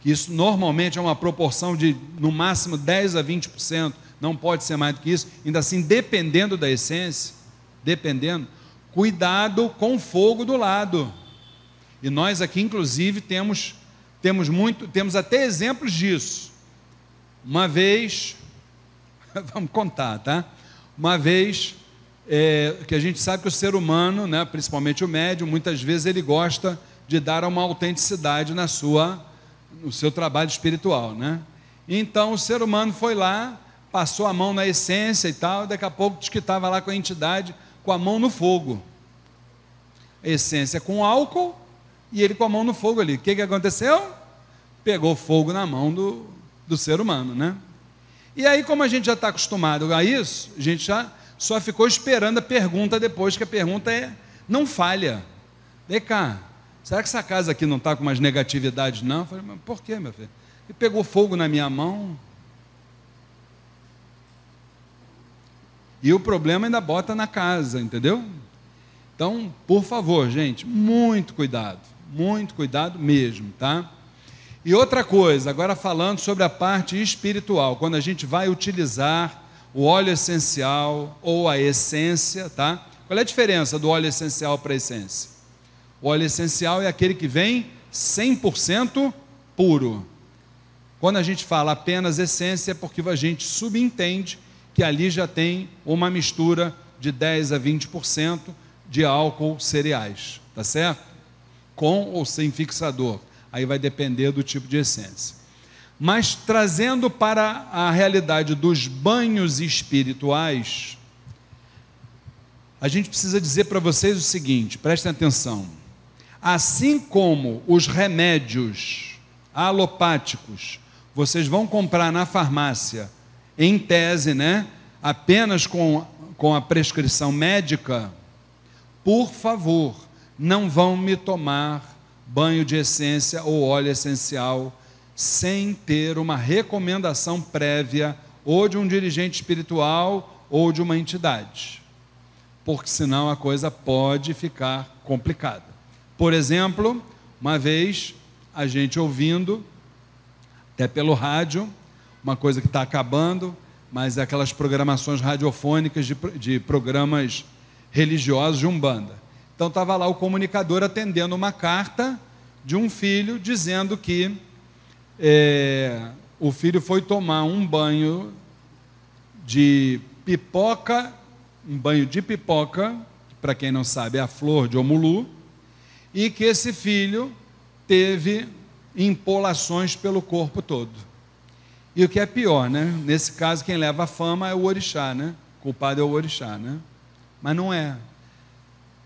que isso normalmente é uma proporção de no máximo 10 a 20%, não pode ser mais do que isso, ainda assim, dependendo da essência, dependendo, cuidado com o fogo do lado. E nós aqui, inclusive, temos, temos muito, temos até exemplos disso. Uma vez, vamos contar, tá? Uma vez, é, que a gente sabe que o ser humano, né, principalmente o médium, muitas vezes ele gosta de dar uma autenticidade na sua, no seu trabalho espiritual, né? Então o ser humano foi lá, passou a mão na essência e tal, e daqui a pouco diz que estava lá com a entidade com a mão no fogo. Essência com álcool e ele com a mão no fogo ali. O que, que aconteceu? Pegou fogo na mão do, do ser humano, né? E aí, como a gente já está acostumado a isso, a gente já só ficou esperando a pergunta depois, que a pergunta é, não falha. Vem cá, será que essa casa aqui não está com umas negatividades, não? Eu falei, mas por quê, meu filho? Ele pegou fogo na minha mão. E o problema ainda bota na casa, entendeu? Então, por favor, gente, muito cuidado, muito cuidado mesmo, tá? E outra coisa, agora falando sobre a parte espiritual, quando a gente vai utilizar o óleo essencial ou a essência, tá? Qual é a diferença do óleo essencial para a essência? O óleo essencial é aquele que vem 100% puro. Quando a gente fala apenas essência, é porque a gente subentende que ali já tem uma mistura de 10 a 20% de álcool cereais, tá certo? Com ou sem fixador. Aí vai depender do tipo de essência. Mas trazendo para a realidade dos banhos espirituais, a gente precisa dizer para vocês o seguinte: prestem atenção. Assim como os remédios alopáticos, vocês vão comprar na farmácia, em tese, né? Apenas com, com a prescrição médica, por favor, não vão me tomar banho de essência ou óleo essencial sem ter uma recomendação prévia ou de um dirigente espiritual ou de uma entidade. Porque senão a coisa pode ficar complicada. Por exemplo, uma vez a gente ouvindo, até pelo rádio, uma coisa que está acabando, mas aquelas programações radiofônicas de, de programas religiosos de Umbanda. Então estava lá o comunicador atendendo uma carta de um filho dizendo que é, o filho foi tomar um banho de pipoca, um banho de pipoca, para quem não sabe é a flor de Omulu, e que esse filho teve impolações pelo corpo todo. E o que é pior, né? Nesse caso, quem leva a fama é o orixá, né? O culpado é o orixá, né? Mas não é.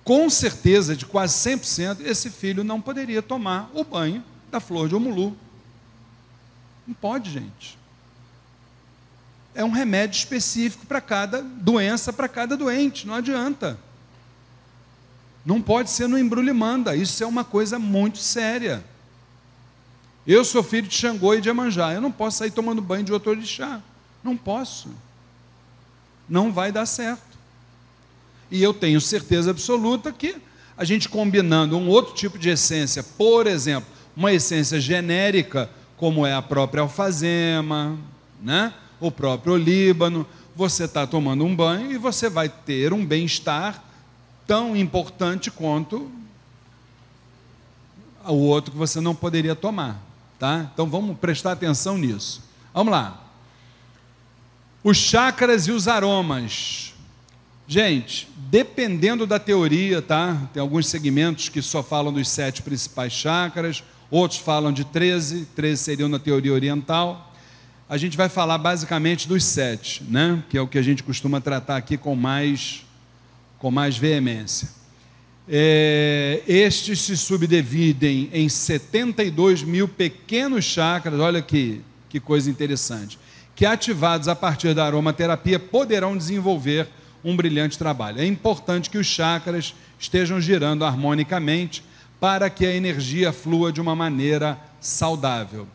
Com certeza, de quase 100%, esse filho não poderia tomar o banho da flor de Omulu. Não pode, gente. É um remédio específico para cada doença, para cada doente, não adianta. Não pode ser no embrulho manda, isso é uma coisa muito séria. Eu sou filho de Xangô e de Amanjá. Eu não posso sair tomando banho de outro orixá. Não posso. Não vai dar certo. E eu tenho certeza absoluta que a gente combinando um outro tipo de essência, por exemplo, uma essência genérica, como é a própria alfazema, né? o próprio olíbano, você está tomando um banho e você vai ter um bem-estar tão importante quanto o outro que você não poderia tomar. Tá? Então vamos prestar atenção nisso. Vamos lá. Os chakras e os aromas. Gente, dependendo da teoria, tá? Tem alguns segmentos que só falam dos sete principais chakras, outros falam de 13, 13 seriam na teoria oriental. A gente vai falar basicamente dos sete, né? Que é o que a gente costuma tratar aqui com mais, com mais veemência. É, estes se subdividem em 72 mil pequenos chakras, olha que, que coisa interessante, que ativados a partir da aromaterapia poderão desenvolver um brilhante trabalho. É importante que os chakras estejam girando harmonicamente para que a energia flua de uma maneira saudável.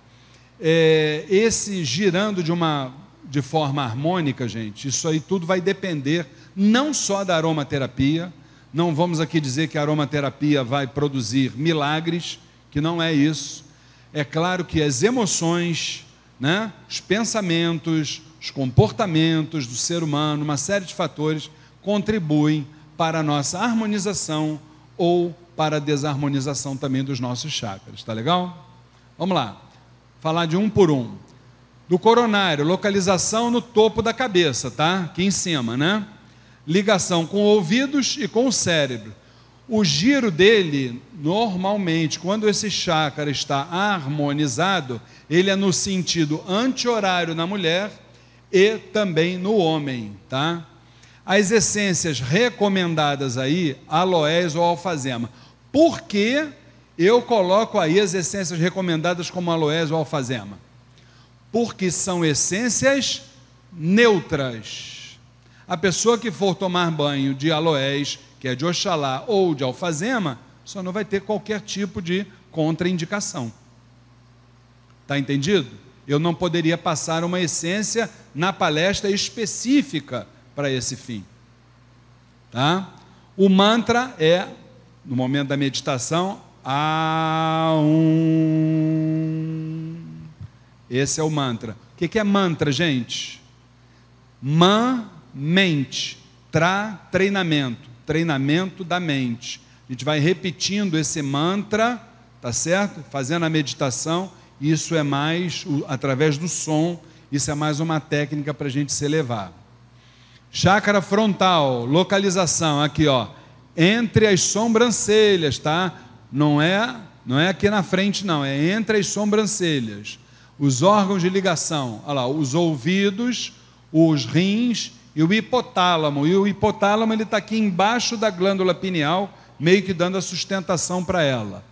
É, esse girando de uma de forma harmônica, gente, isso aí tudo vai depender não só da aromaterapia, não vamos aqui dizer que a aromaterapia vai produzir milagres, que não é isso. É claro que as emoções, né, os pensamentos, os comportamentos do ser humano, uma série de fatores contribuem para a nossa harmonização ou para a desarmonização também dos nossos chakras, tá legal? Vamos lá. Falar de um por um. Do coronário, localização no topo da cabeça, tá? Aqui em cima, né? Ligação com ouvidos e com o cérebro. O giro dele, normalmente, quando esse chakra está harmonizado, ele é no sentido anti-horário na mulher e também no homem, tá? As essências recomendadas aí, aloés ou alfazema. Por que eu coloco aí as essências recomendadas como aloés ou alfazema? Porque são essências neutras a pessoa que for tomar banho de aloés, que é de Oxalá ou de alfazema, só não vai ter qualquer tipo de contraindicação. Está entendido? Eu não poderia passar uma essência na palestra específica para esse fim. Tá? O mantra é, no momento da meditação, a um. Esse é o mantra. O que é mantra, gente? Man mente, tra, treinamento, treinamento da mente. A gente vai repetindo esse mantra, tá certo? Fazendo a meditação, isso é mais através do som, isso é mais uma técnica para a gente se elevar. Chácara frontal, localização, aqui ó, entre as sobrancelhas, tá? Não é, não é aqui na frente não, é entre as sobrancelhas. Os órgãos de ligação, olha lá, os ouvidos, os rins e o hipotálamo. E o hipotálamo ele está aqui embaixo da glândula pineal, meio que dando a sustentação para ela.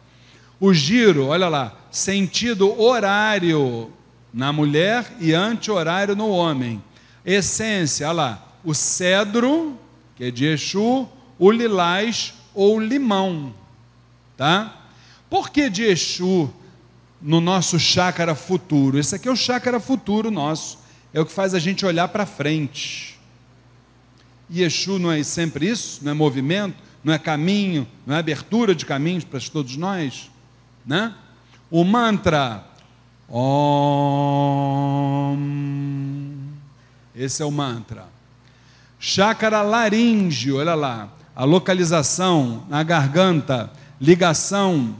O giro, olha lá, sentido horário na mulher e anti-horário no homem. Essência, olha lá, o cedro, que é de Exu, o lilás ou limão. Tá? Por que de Exu no nosso chácara futuro? Esse aqui é o chácara futuro nosso. É o que faz a gente olhar para frente. Yeshu não é sempre isso, não é movimento, não é caminho, não é abertura de caminhos para todos nós, né? O mantra Om, Esse é o mantra. Chácara laríngeo, olha lá, a localização na garganta, ligação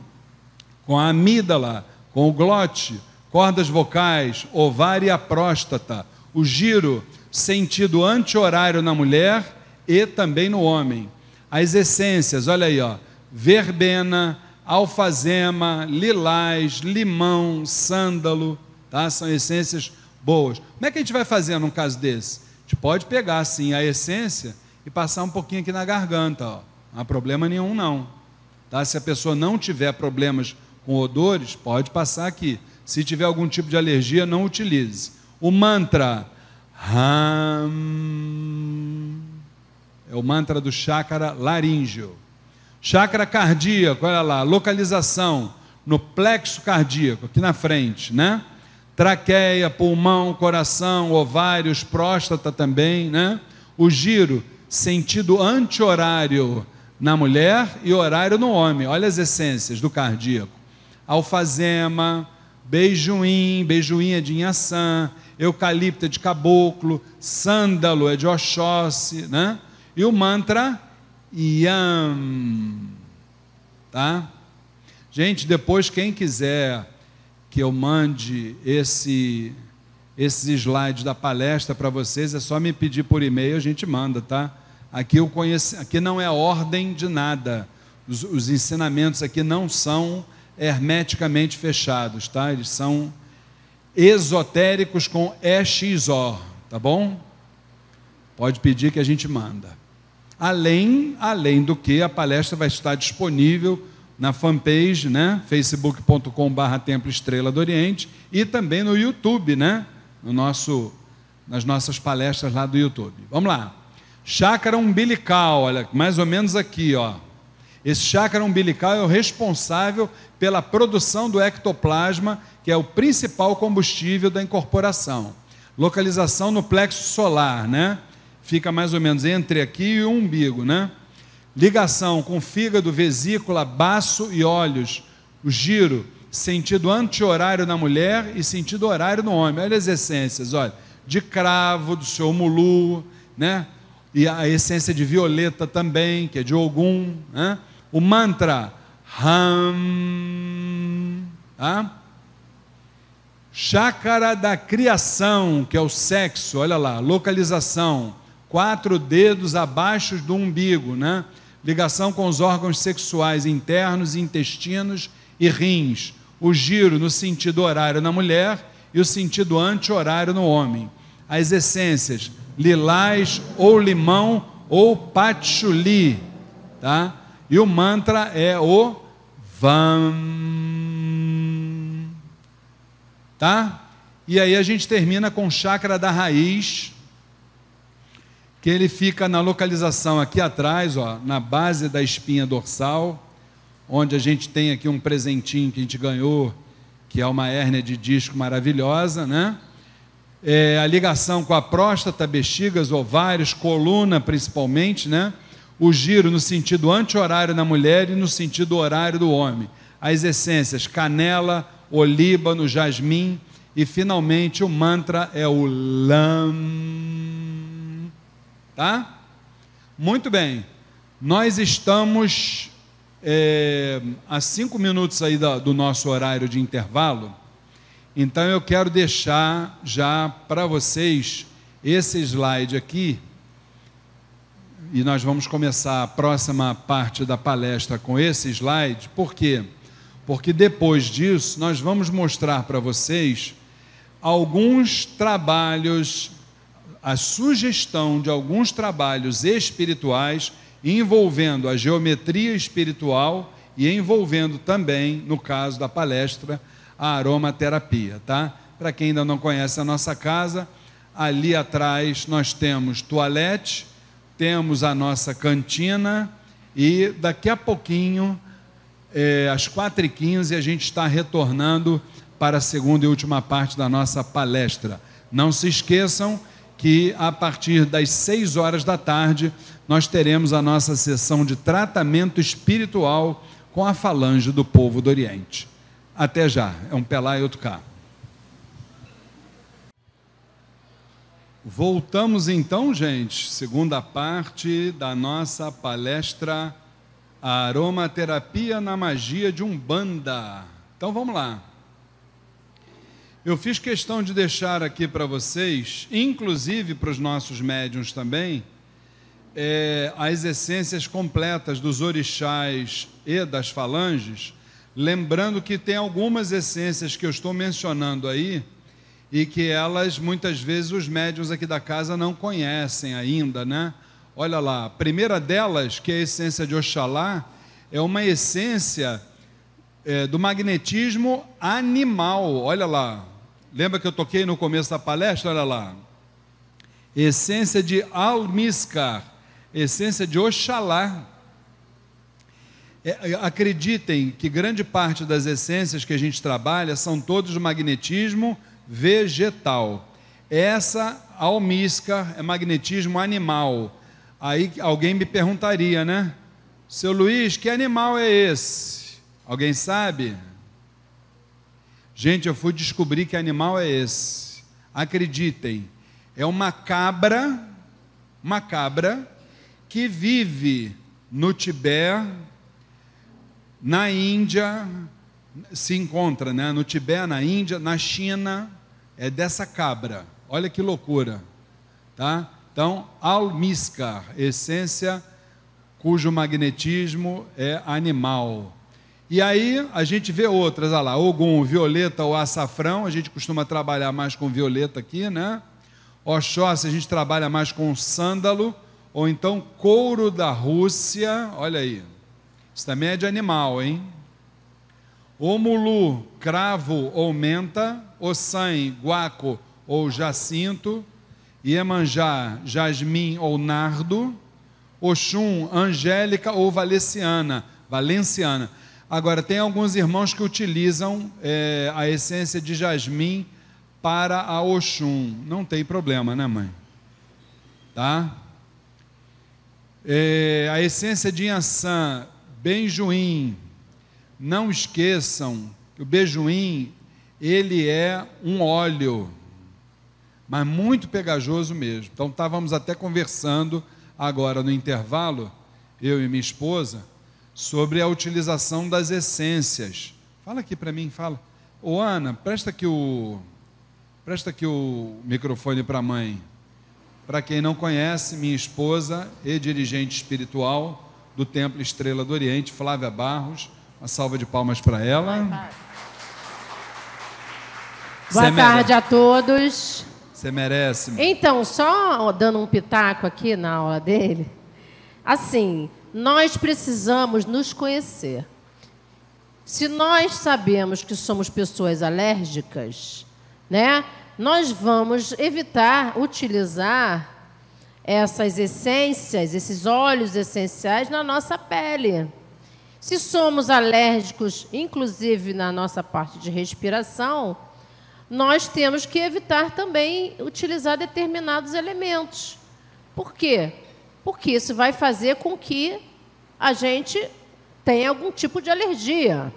com a amígdala, com o glote, cordas vocais, ovário e a próstata, o giro, sentido anti-horário na mulher e também no homem. As essências, olha aí, ó, verbena, alfazema, lilás, limão, sândalo, tá? São essências boas. Como é que a gente vai fazer num caso desse? A gente pode pegar assim a essência e passar um pouquinho aqui na garganta, ó. Não há problema nenhum não. Tá? Se a pessoa não tiver problemas com odores, pode passar aqui. Se tiver algum tipo de alergia, não utilize. O mantra Ham é o mantra do chácara laríngeo. Chácara cardíaco, olha lá, localização no plexo cardíaco, aqui na frente, né? Traqueia, pulmão, coração, ovários, próstata também, né? O giro, sentido anti-horário na mulher e horário no homem. Olha as essências do cardíaco. Alfazema, beijoim, beijoim é de inhaçã, eucalipto é de caboclo, sândalo é de Oxóssi, né? E o mantra Yam. Tá? Gente, depois quem quiser que eu mande esse esses slides da palestra para vocês, é só me pedir por e-mail, a gente manda, tá? Aqui eu conheço, aqui não é ordem de nada. Os, os ensinamentos aqui não são hermeticamente fechados, tá? Eles são esotéricos com EXO, tá bom? Pode pedir que a gente manda. Além, além do que a palestra vai estar disponível na fanpage, né? facebook.com.br Templo Estrela do Oriente e também no YouTube, né? No nosso, nas nossas palestras lá do YouTube. Vamos lá. Chácara umbilical, olha, mais ou menos aqui, ó. Esse chácara umbilical é o responsável pela produção do ectoplasma, que é o principal combustível da incorporação. Localização no plexo solar, né? fica mais ou menos entre aqui e o umbigo, né? Ligação com fígado, vesícula, baço e olhos. O giro, sentido anti-horário na mulher e sentido horário no homem. Olha as essências, olha. De cravo, do seu mulu, né? E a essência de violeta também, que é de Ogum, né? O mantra Ham, tá? Chácara da criação, que é o sexo, olha lá, localização quatro dedos abaixo do umbigo, né? Ligação com os órgãos sexuais internos, intestinos e rins. O giro no sentido horário na mulher e o sentido anti-horário no homem. As essências, lilás ou limão ou patchouli, tá? E o mantra é o Vam. Tá? E aí a gente termina com o chakra da raiz, que ele fica na localização aqui atrás, ó, na base da espinha dorsal, onde a gente tem aqui um presentinho que a gente ganhou, que é uma hérnia de disco maravilhosa, né? É, a ligação com a próstata, bexigas, ovários, coluna principalmente, né? O giro no sentido anti-horário na mulher e no sentido horário do homem. As essências, canela, olíbano, jasmim e finalmente o mantra é o LAM Tá? Muito bem. Nós estamos é, a cinco minutos aí do, do nosso horário de intervalo. Então eu quero deixar já para vocês esse slide aqui. E nós vamos começar a próxima parte da palestra com esse slide. Por quê? Porque depois disso nós vamos mostrar para vocês alguns trabalhos a sugestão de alguns trabalhos espirituais envolvendo a geometria espiritual e envolvendo também, no caso da palestra, a aromaterapia, tá? Para quem ainda não conhece a nossa casa, ali atrás nós temos toalete, temos a nossa cantina e daqui a pouquinho, é, às 4h15, a gente está retornando para a segunda e última parte da nossa palestra. Não se esqueçam que a partir das 6 horas da tarde nós teremos a nossa sessão de tratamento espiritual com a falange do povo do Oriente. Até já, é um Pelá e outro cá. Voltamos então, gente, segunda parte da nossa palestra Aromaterapia na Magia de Umbanda. Então vamos lá. Eu fiz questão de deixar aqui para vocês, inclusive para os nossos médiums também, é, as essências completas dos orixás e das falanges, lembrando que tem algumas essências que eu estou mencionando aí e que elas muitas vezes os médiuns aqui da casa não conhecem ainda, né? Olha lá, a primeira delas, que é a essência de Oxalá, é uma essência é, do magnetismo animal. Olha lá, lembra que eu toquei no começo da palestra? Olha lá, essência de Almiscar, essência de Oxalá. É, acreditem que grande parte das essências que a gente trabalha são todos do magnetismo vegetal. Essa almisca é magnetismo animal. Aí alguém me perguntaria, né? Seu Luiz, que animal é esse? Alguém sabe? Gente, eu fui descobrir que animal é esse. Acreditem, é uma cabra, uma cabra que vive no Tibete, na Índia, se encontra né, no Tibete, na Índia, na China, é dessa cabra. Olha que loucura, tá? Então, almiscar, essência cujo magnetismo é animal. E aí a gente vê outras, olha lá, Ogum, violeta ou açafrão, a gente costuma trabalhar mais com violeta aqui, né? Oxóssi, a gente trabalha mais com sândalo, ou então couro da Rússia, olha aí. Isso também é de animal, hein? Omulu, cravo ou menta, Ossan, guaco ou jacinto, Iemanjá, jasmim ou nardo, Oxum, angélica ou valeciana, valenciana. Agora, tem alguns irmãos que utilizam é, a essência de jasmim para a Oxum. Não tem problema, né, mãe? Tá? É, a essência de Yansan, benjuim. Não esqueçam que o bejuim, ele é um óleo, mas muito pegajoso mesmo. Então, estávamos até conversando agora no intervalo, eu e minha esposa, sobre a utilização das essências. Fala aqui para mim, fala. Ô Ana, presta aqui o presta aqui o microfone para a mãe. Para quem não conhece, minha esposa e dirigente espiritual do Templo Estrela do Oriente, Flávia Barros. Uma salva de palmas para ela. Boa tarde a todos. Você merece. Então, só dando um pitaco aqui na aula dele. Assim, nós precisamos nos conhecer. Se nós sabemos que somos pessoas alérgicas, né? Nós vamos evitar utilizar essas essências, esses óleos essenciais na nossa pele. Se somos alérgicos, inclusive na nossa parte de respiração, nós temos que evitar também utilizar determinados elementos. Por quê? Porque isso vai fazer com que a gente tenha algum tipo de alergia.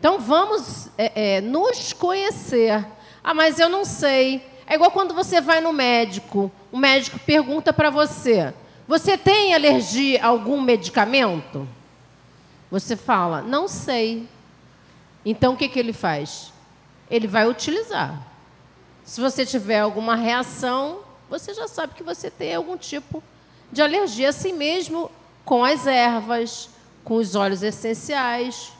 Então vamos é, é, nos conhecer. Ah, mas eu não sei. É igual quando você vai no médico. O médico pergunta para você: Você tem alergia a algum medicamento? Você fala: Não sei. Então o que, que ele faz? Ele vai utilizar. Se você tiver alguma reação, você já sabe que você tem algum tipo de alergia, assim mesmo com as ervas, com os óleos essenciais.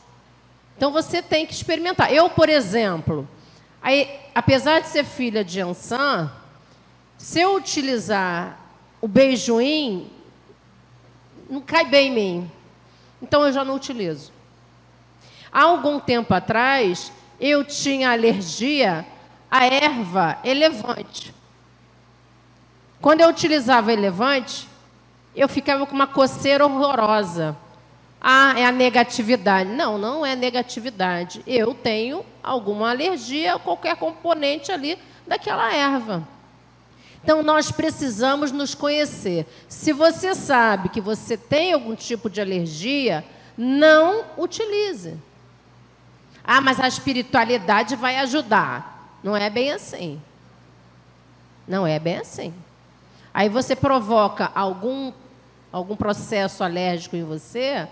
Então você tem que experimentar. Eu, por exemplo, aí, apesar de ser filha de Ansan, se eu utilizar o beijoim, não cai bem em mim. Então eu já não utilizo. Há algum tempo atrás, eu tinha alergia à erva elevante. Quando eu utilizava elevante, eu ficava com uma coceira horrorosa. Ah, é a negatividade. Não, não é negatividade. Eu tenho alguma alergia a qualquer componente ali daquela erva. Então, nós precisamos nos conhecer. Se você sabe que você tem algum tipo de alergia, não utilize. Ah, mas a espiritualidade vai ajudar. Não é bem assim. Não é bem assim. Aí você provoca algum, algum processo alérgico em você,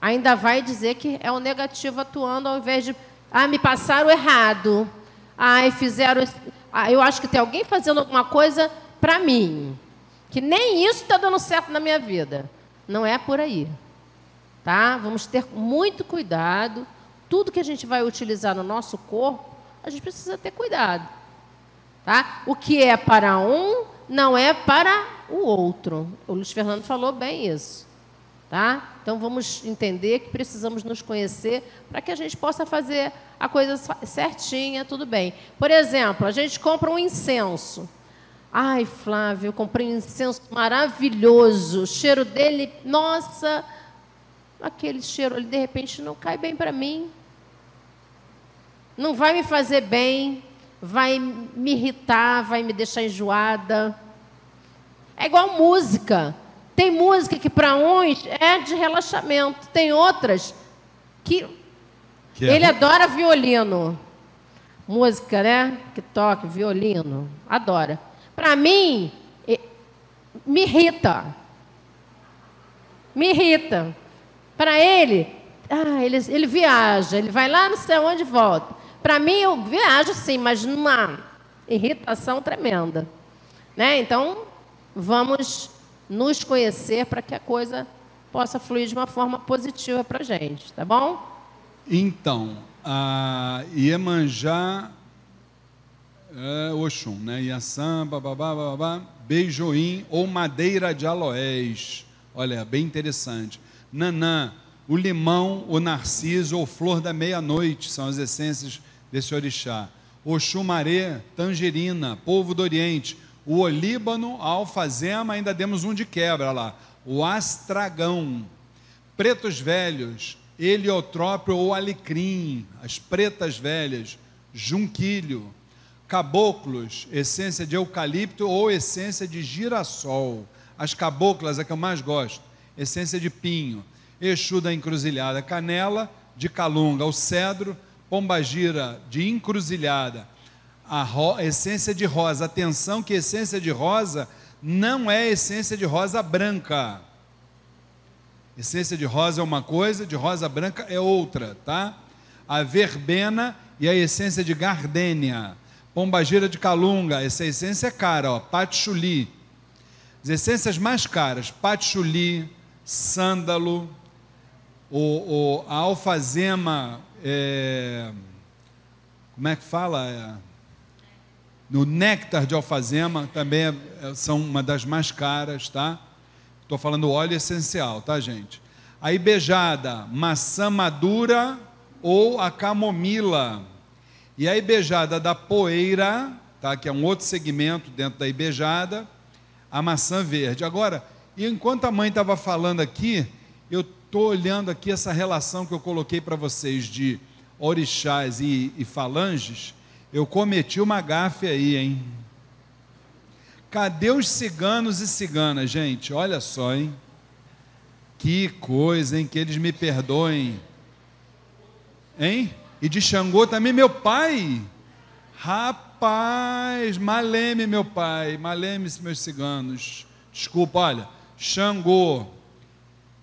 ainda vai dizer que é o negativo atuando ao invés de, ah, me passaram errado. Ai, fizeram. Ah, eu acho que tem alguém fazendo alguma coisa para mim. Que nem isso está dando certo na minha vida. Não é por aí. Tá? Vamos ter muito cuidado. Tudo que a gente vai utilizar no nosso corpo, a gente precisa ter cuidado. Tá? O que é para um não é para o outro. O Luiz Fernando falou bem isso. Tá? Então vamos entender que precisamos nos conhecer para que a gente possa fazer a coisa certinha, tudo bem. Por exemplo, a gente compra um incenso. Ai, Flávio, eu comprei um incenso maravilhoso. O cheiro dele, nossa, aquele cheiro ali de repente não cai bem para mim. Não vai me fazer bem vai me irritar, vai me deixar enjoada. É igual música. Tem música que para uns é de relaxamento, tem outras que, que é ele adora violino. Música, né? Que toca violino, adora. Para mim, me irrita. Me irrita. Para ele, ah, ele, ele viaja, ele vai lá no céu onde volta. Para mim, eu viajo sim, mas numa irritação tremenda. Né? Então, vamos nos conhecer para que a coisa possa fluir de uma forma positiva para a gente, tá bom? Então, a Iemanjá, é, Oxum, né? Iaçã, bababá, babá, beijoim ou madeira de aloés. Olha, bem interessante. Nanã, o limão, o narciso ou flor da meia-noite são as essências desse orixá. Oxumaré, tangerina, povo do Oriente. O olíbano, a alfazema, ainda demos um de quebra lá. O astragão. Pretos velhos, heliotrópio ou alecrim. As pretas velhas, junquilho. Caboclos, essência de eucalipto ou essência de girassol. As caboclas, a que eu mais gosto, essência de pinho. Exu da encruzilhada, canela, de calunga, o cedro, pombagira de encruzilhada, a essência de rosa. Atenção que essência de rosa não é essência de rosa branca. Essência de rosa é uma coisa, de rosa branca é outra, tá? A verbena e a essência de gardênia. Pombagira de calunga, essa essência é cara, ó, patchouli. As essências mais caras, patchouli, sândalo, o, o, a alfazema é, como é que fala? É, no néctar de alfazema também é, é, são uma das mais caras, tá? Estou falando óleo essencial, tá, gente? A ibejada, maçã madura ou a camomila. E a ibejada da poeira, tá? Que é um outro segmento dentro da ibejada, a maçã verde. Agora, enquanto a mãe estava falando aqui, eu estou olhando aqui essa relação que eu coloquei para vocês de orixás e, e falanges, eu cometi uma gafe aí, hein? Cadê os ciganos e ciganas, gente? Olha só, hein? Que coisa, hein? Que eles me perdoem. Hein? E de Xangô também, meu pai. Rapaz, maleme, meu pai. Maleme, meus ciganos. Desculpa, olha. Xangô,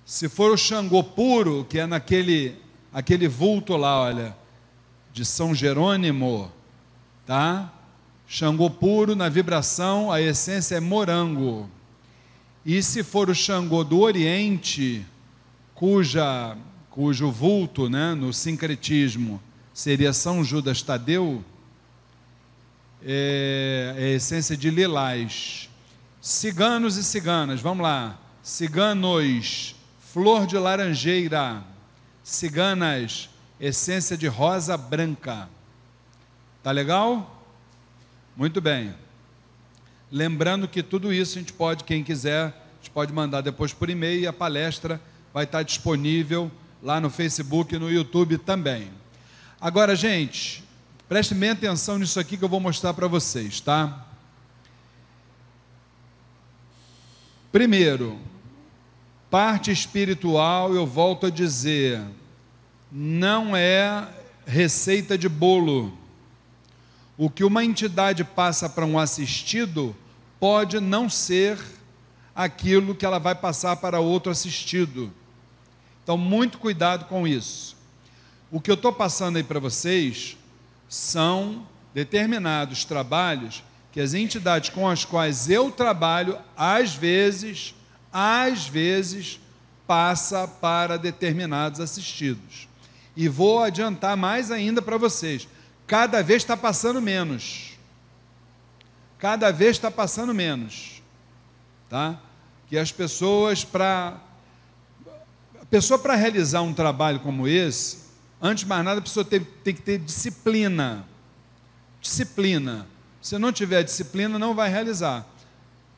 se for o Xangô puro, que é naquele aquele vulto lá, olha, de São Jerônimo, tá? Xangô puro na vibração, a essência é morango. E se for o Xangô do Oriente, cuja cujo vulto, né, no sincretismo, seria São Judas Tadeu, é, é a essência de lilás. Ciganos e ciganas, vamos lá. Ciganos, flor de laranjeira, ciganas, essência de rosa branca. Tá legal? Muito bem. Lembrando que tudo isso a gente pode, quem quiser, a gente pode mandar depois por e-mail e a palestra vai estar disponível lá no Facebook e no YouTube também. Agora, gente, preste bem atenção nisso aqui que eu vou mostrar para vocês, tá? Primeiro, Parte espiritual, eu volto a dizer, não é receita de bolo. o que uma entidade passa para um assistido pode não ser aquilo que ela vai passar para outro assistido. Então, muito cuidado com isso. O que eu estou passando aí para vocês são determinados trabalhos que as entidades com as quais eu trabalho, às vezes, às vezes, passa para determinados assistidos. E vou adiantar mais ainda para vocês. Cada vez está passando menos. Cada vez está passando menos. Tá? Que as pessoas, para. A pessoa, para realizar um trabalho como esse, antes de mais nada, a pessoa tem, tem que ter disciplina. Disciplina. Se não tiver disciplina, não vai realizar.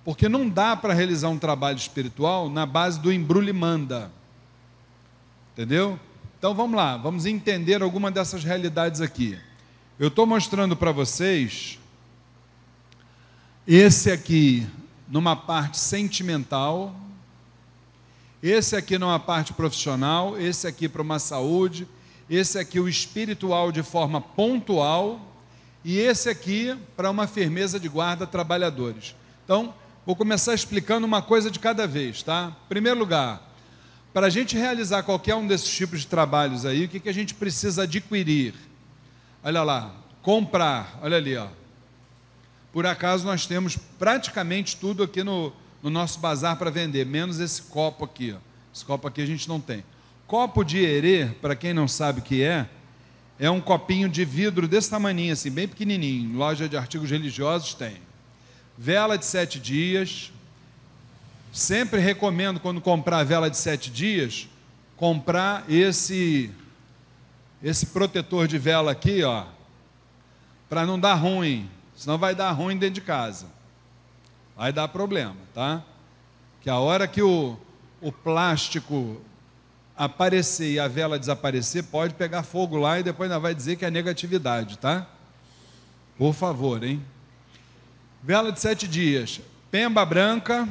Porque não dá para realizar um trabalho espiritual na base do embrulho manda. Entendeu? Então vamos lá, vamos entender alguma dessas realidades aqui. Eu estou mostrando para vocês esse aqui numa parte sentimental, esse aqui numa parte profissional, esse aqui para uma saúde, esse aqui o espiritual de forma pontual e esse aqui para uma firmeza de guarda trabalhadores. Então, vou começar explicando uma coisa de cada vez, tá? Em primeiro lugar, para a gente realizar qualquer um desses tipos de trabalhos aí, o que, que a gente precisa adquirir? Olha lá, comprar, olha ali, ó. Por acaso nós temos praticamente tudo aqui no, no nosso bazar para vender, menos esse copo aqui, ó. Esse copo aqui a gente não tem. Copo de herê, para quem não sabe o que é, é um copinho de vidro desse tamanho, assim, bem pequenininho. Loja de artigos religiosos tem. Vela de sete dias. Sempre recomendo, quando comprar vela de sete dias, comprar esse esse protetor de vela aqui, ó, para não dar ruim, senão vai dar ruim dentro de casa. Vai dar problema, tá? Que a hora que o, o plástico aparecer e a vela desaparecer, pode pegar fogo lá e depois ainda vai dizer que é negatividade, tá? Por favor, hein? Vela de sete dias. Pemba branca.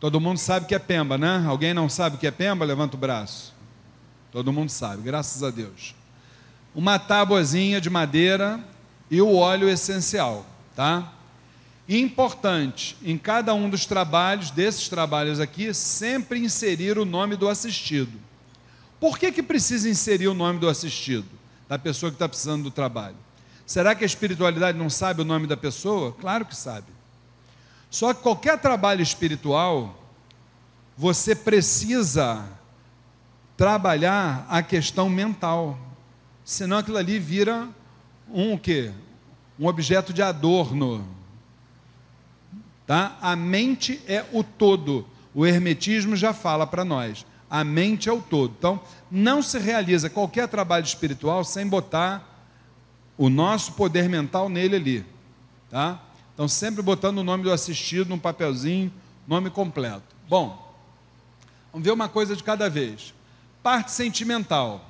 Todo mundo sabe que é pemba, né? Alguém não sabe que é pemba? Levanta o braço. Todo mundo sabe, graças a Deus. Uma tábuazinha de madeira e o óleo essencial, tá? Importante, em cada um dos trabalhos, desses trabalhos aqui, sempre inserir o nome do assistido. Por que, que precisa inserir o nome do assistido, da pessoa que está precisando do trabalho? Será que a espiritualidade não sabe o nome da pessoa? Claro que sabe. Só que qualquer trabalho espiritual, você precisa trabalhar a questão mental. Senão aquilo ali vira um o quê? Um objeto de adorno. Tá? A mente é o todo. O hermetismo já fala para nós. A mente é o todo. Então, não se realiza qualquer trabalho espiritual sem botar o nosso poder mental nele ali. Tá? Então, sempre botando o nome do assistido num papelzinho, nome completo. Bom, vamos ver uma coisa de cada vez. Parte sentimental.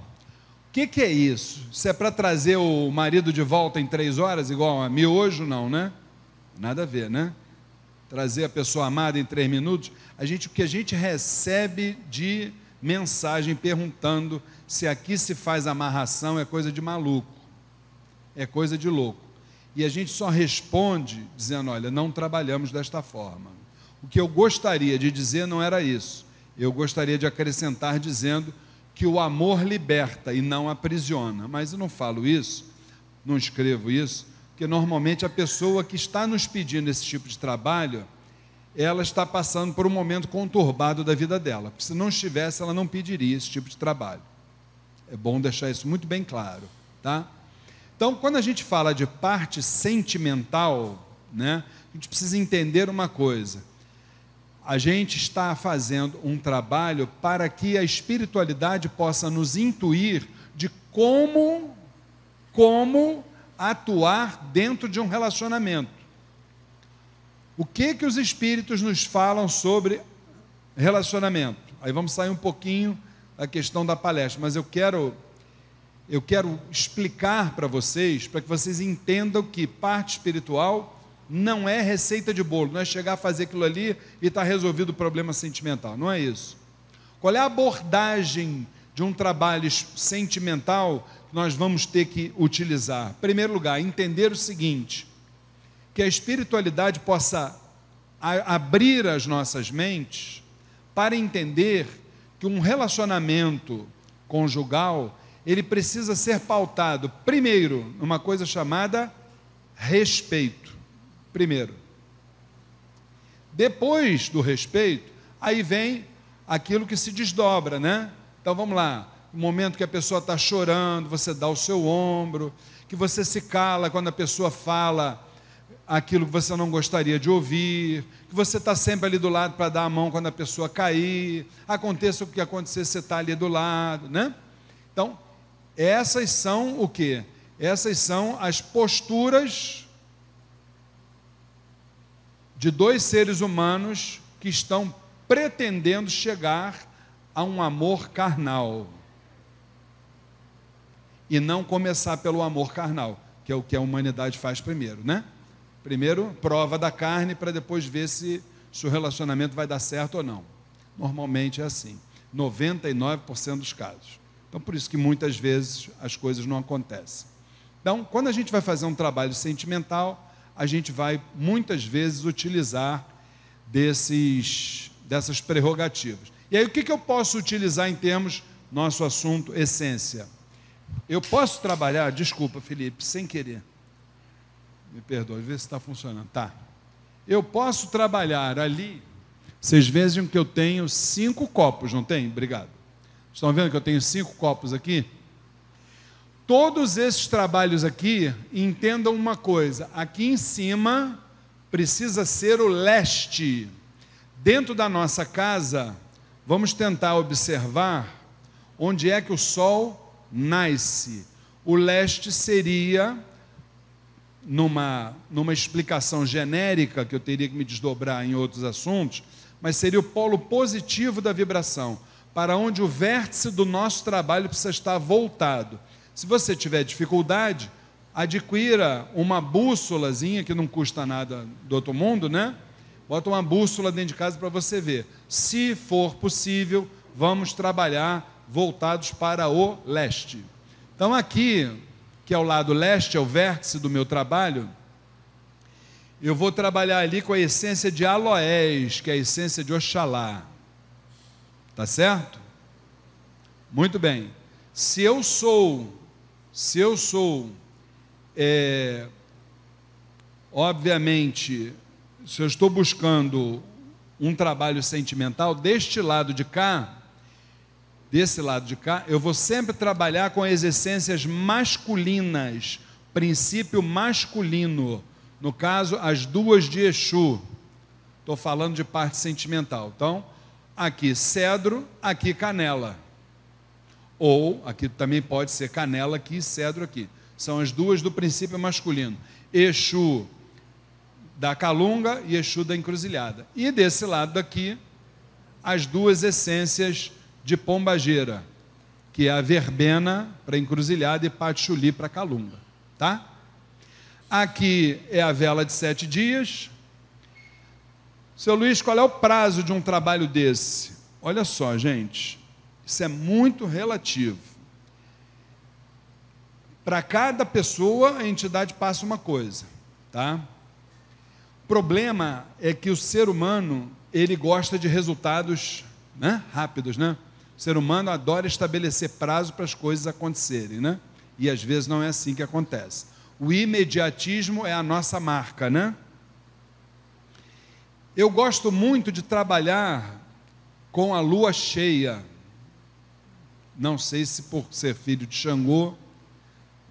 O que, que, é isso? Se é para trazer o marido de volta em três horas, igual a miojo, não, né? Nada a ver, né? Trazer a pessoa amada em três minutos. A gente, o que a gente recebe de mensagem perguntando se aqui se faz amarração é coisa de maluco, é coisa de louco. E a gente só responde dizendo: olha, não trabalhamos desta forma. O que eu gostaria de dizer não era isso eu gostaria de acrescentar dizendo que o amor liberta e não aprisiona. Mas eu não falo isso, não escrevo isso, porque normalmente a pessoa que está nos pedindo esse tipo de trabalho, ela está passando por um momento conturbado da vida dela. Se não estivesse, ela não pediria esse tipo de trabalho. É bom deixar isso muito bem claro, tá? Então, quando a gente fala de parte sentimental, né, a gente precisa entender uma coisa a gente está fazendo um trabalho para que a espiritualidade possa nos intuir de como como atuar dentro de um relacionamento. O que que os espíritos nos falam sobre relacionamento? Aí vamos sair um pouquinho da questão da palestra, mas eu quero eu quero explicar para vocês, para que vocês entendam que parte espiritual não é receita de bolo, não é chegar a fazer aquilo ali e está resolvido o problema sentimental. Não é isso. Qual é a abordagem de um trabalho sentimental que nós vamos ter que utilizar? Em primeiro lugar, entender o seguinte: que a espiritualidade possa abrir as nossas mentes para entender que um relacionamento conjugal ele precisa ser pautado primeiro numa coisa chamada respeito. Primeiro. Depois do respeito, aí vem aquilo que se desdobra, né? Então vamos lá. O momento que a pessoa está chorando, você dá o seu ombro, que você se cala quando a pessoa fala aquilo que você não gostaria de ouvir, que você está sempre ali do lado para dar a mão quando a pessoa cair, aconteça o que acontecer, você está ali do lado, né? Então, essas são o que? Essas são as posturas de dois seres humanos que estão pretendendo chegar a um amor carnal. E não começar pelo amor carnal, que é o que a humanidade faz primeiro, né? Primeiro, prova da carne para depois ver se, se o relacionamento vai dar certo ou não. Normalmente é assim. 99% dos casos. Então, por isso que muitas vezes as coisas não acontecem. Então, quando a gente vai fazer um trabalho sentimental, a gente vai muitas vezes utilizar desses, dessas prerrogativas. E aí, o que, que eu posso utilizar em termos, nosso assunto, essência? Eu posso trabalhar, desculpa, Felipe, sem querer. Me perdoe, vê se está funcionando. Tá. Eu posso trabalhar ali. Vocês vejam que eu tenho cinco copos, não tem? Obrigado. Estão vendo que eu tenho cinco copos aqui? Todos esses trabalhos aqui, entendam uma coisa: aqui em cima precisa ser o leste. Dentro da nossa casa, vamos tentar observar onde é que o sol nasce. O leste seria numa, numa explicação genérica, que eu teria que me desdobrar em outros assuntos, mas seria o polo positivo da vibração, para onde o vértice do nosso trabalho precisa estar voltado. Se você tiver dificuldade, adquira uma bússolazinha, que não custa nada do outro mundo, né? Bota uma bússola dentro de casa para você ver. Se for possível, vamos trabalhar voltados para o leste. Então, aqui, que é o lado leste, é o vértice do meu trabalho, eu vou trabalhar ali com a essência de aloés, que é a essência de Oxalá. Tá certo? Muito bem. Se eu sou, se eu sou, é, obviamente, se eu estou buscando um trabalho sentimental, deste lado de cá, desse lado de cá, eu vou sempre trabalhar com as essências masculinas, princípio masculino. No caso, as duas de Exu. Estou falando de parte sentimental. Então, aqui cedro, aqui canela. Ou, aqui também pode ser canela aqui e cedro aqui. São as duas do princípio masculino. Exu da calunga e Exu da encruzilhada. E desse lado daqui, as duas essências de pombageira, que é a verbena para encruzilhada e patchouli para calunga, tá? Aqui é a vela de sete dias. Seu Luiz, qual é o prazo de um trabalho desse? Olha só, gente, isso é muito relativo. Para cada pessoa, a entidade passa uma coisa, tá? O problema é que o ser humano, ele gosta de resultados né, rápidos, né? O ser humano adora estabelecer prazo para as coisas acontecerem, né? E às vezes não é assim que acontece. O imediatismo é a nossa marca, né? Eu gosto muito de trabalhar com a lua cheia. Não sei se por ser filho de Xangô,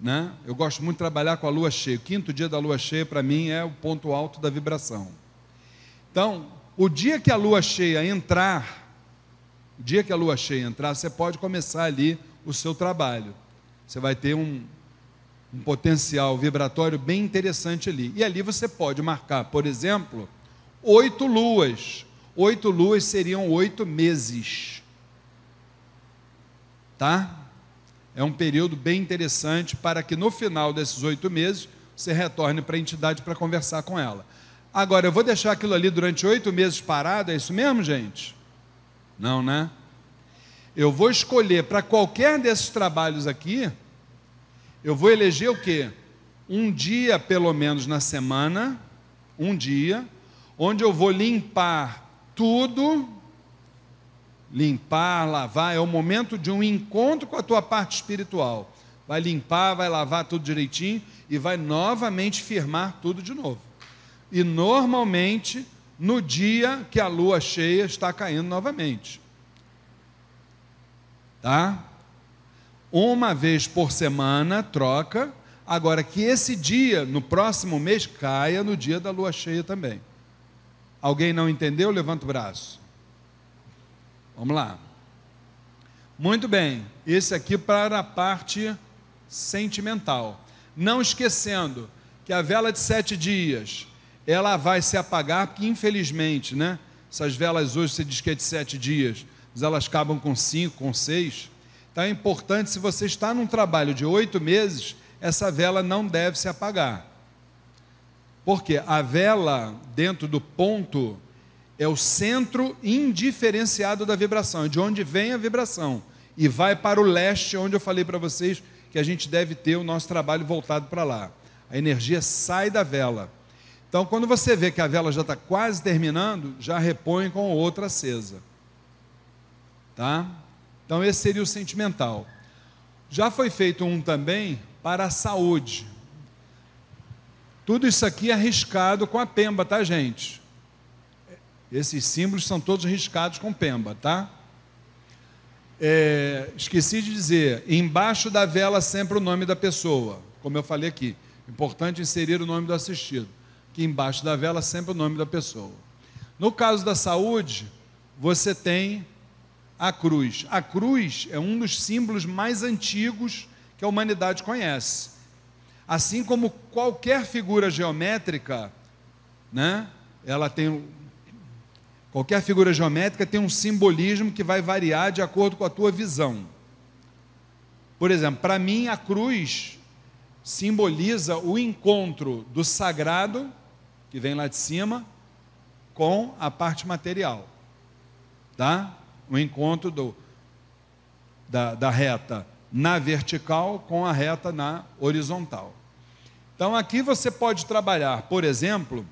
né? Eu gosto muito de trabalhar com a lua cheia. O quinto dia da lua cheia, para mim, é o ponto alto da vibração. Então, o dia que a lua cheia entrar o dia que a lua cheia entrar, você pode começar ali o seu trabalho. Você vai ter um, um potencial vibratório bem interessante ali. E ali você pode marcar, por exemplo, oito luas. Oito luas seriam oito meses. Tá? É um período bem interessante para que no final desses oito meses você retorne para a entidade para conversar com ela. Agora, eu vou deixar aquilo ali durante oito meses parado, é isso mesmo, gente? Não, né? Eu vou escolher para qualquer desses trabalhos aqui Eu vou eleger o quê? Um dia, pelo menos na semana, um dia, onde eu vou limpar tudo, limpar, lavar, é o momento de um encontro com a tua parte espiritual. Vai limpar, vai lavar tudo direitinho e vai novamente firmar tudo de novo. E normalmente no dia que a lua cheia está caindo novamente. Tá? Uma vez por semana troca, agora que esse dia, no próximo mês, caia no dia da lua cheia também. Alguém não entendeu? Levanta o braço. Vamos lá. Muito bem, esse aqui para a parte sentimental. Não esquecendo que a vela de sete dias ela vai se apagar, porque infelizmente, né? Essas velas hoje você diz que é de sete dias, mas elas acabam com cinco, com seis. Então é importante, se você está num trabalho de oito meses, essa vela não deve se apagar. Porque a vela, dentro do ponto, é o centro indiferenciado da vibração, é de onde vem a vibração. E vai para o leste, onde eu falei para vocês que a gente deve ter o nosso trabalho voltado para lá. A energia sai da vela. Então, quando você vê que a vela já está quase terminando, já repõe com outra acesa. Tá? Então, esse seria o sentimental. Já foi feito um também para a saúde. Tudo isso aqui é riscado com a pemba, tá, gente? Esses símbolos são todos riscados com pemba, tá? É, esqueci de dizer, embaixo da vela sempre o nome da pessoa, como eu falei aqui. Importante inserir o nome do assistido que embaixo da vela sempre o nome da pessoa. No caso da saúde, você tem a cruz. A cruz é um dos símbolos mais antigos que a humanidade conhece. Assim como qualquer figura geométrica, né? Ela tem qualquer figura geométrica tem um simbolismo que vai variar de acordo com a tua visão. Por exemplo, para mim a cruz simboliza o encontro do sagrado que vem lá de cima, com a parte material. Tá? O encontro do, da, da reta na vertical com a reta na horizontal. Então aqui você pode trabalhar, por exemplo,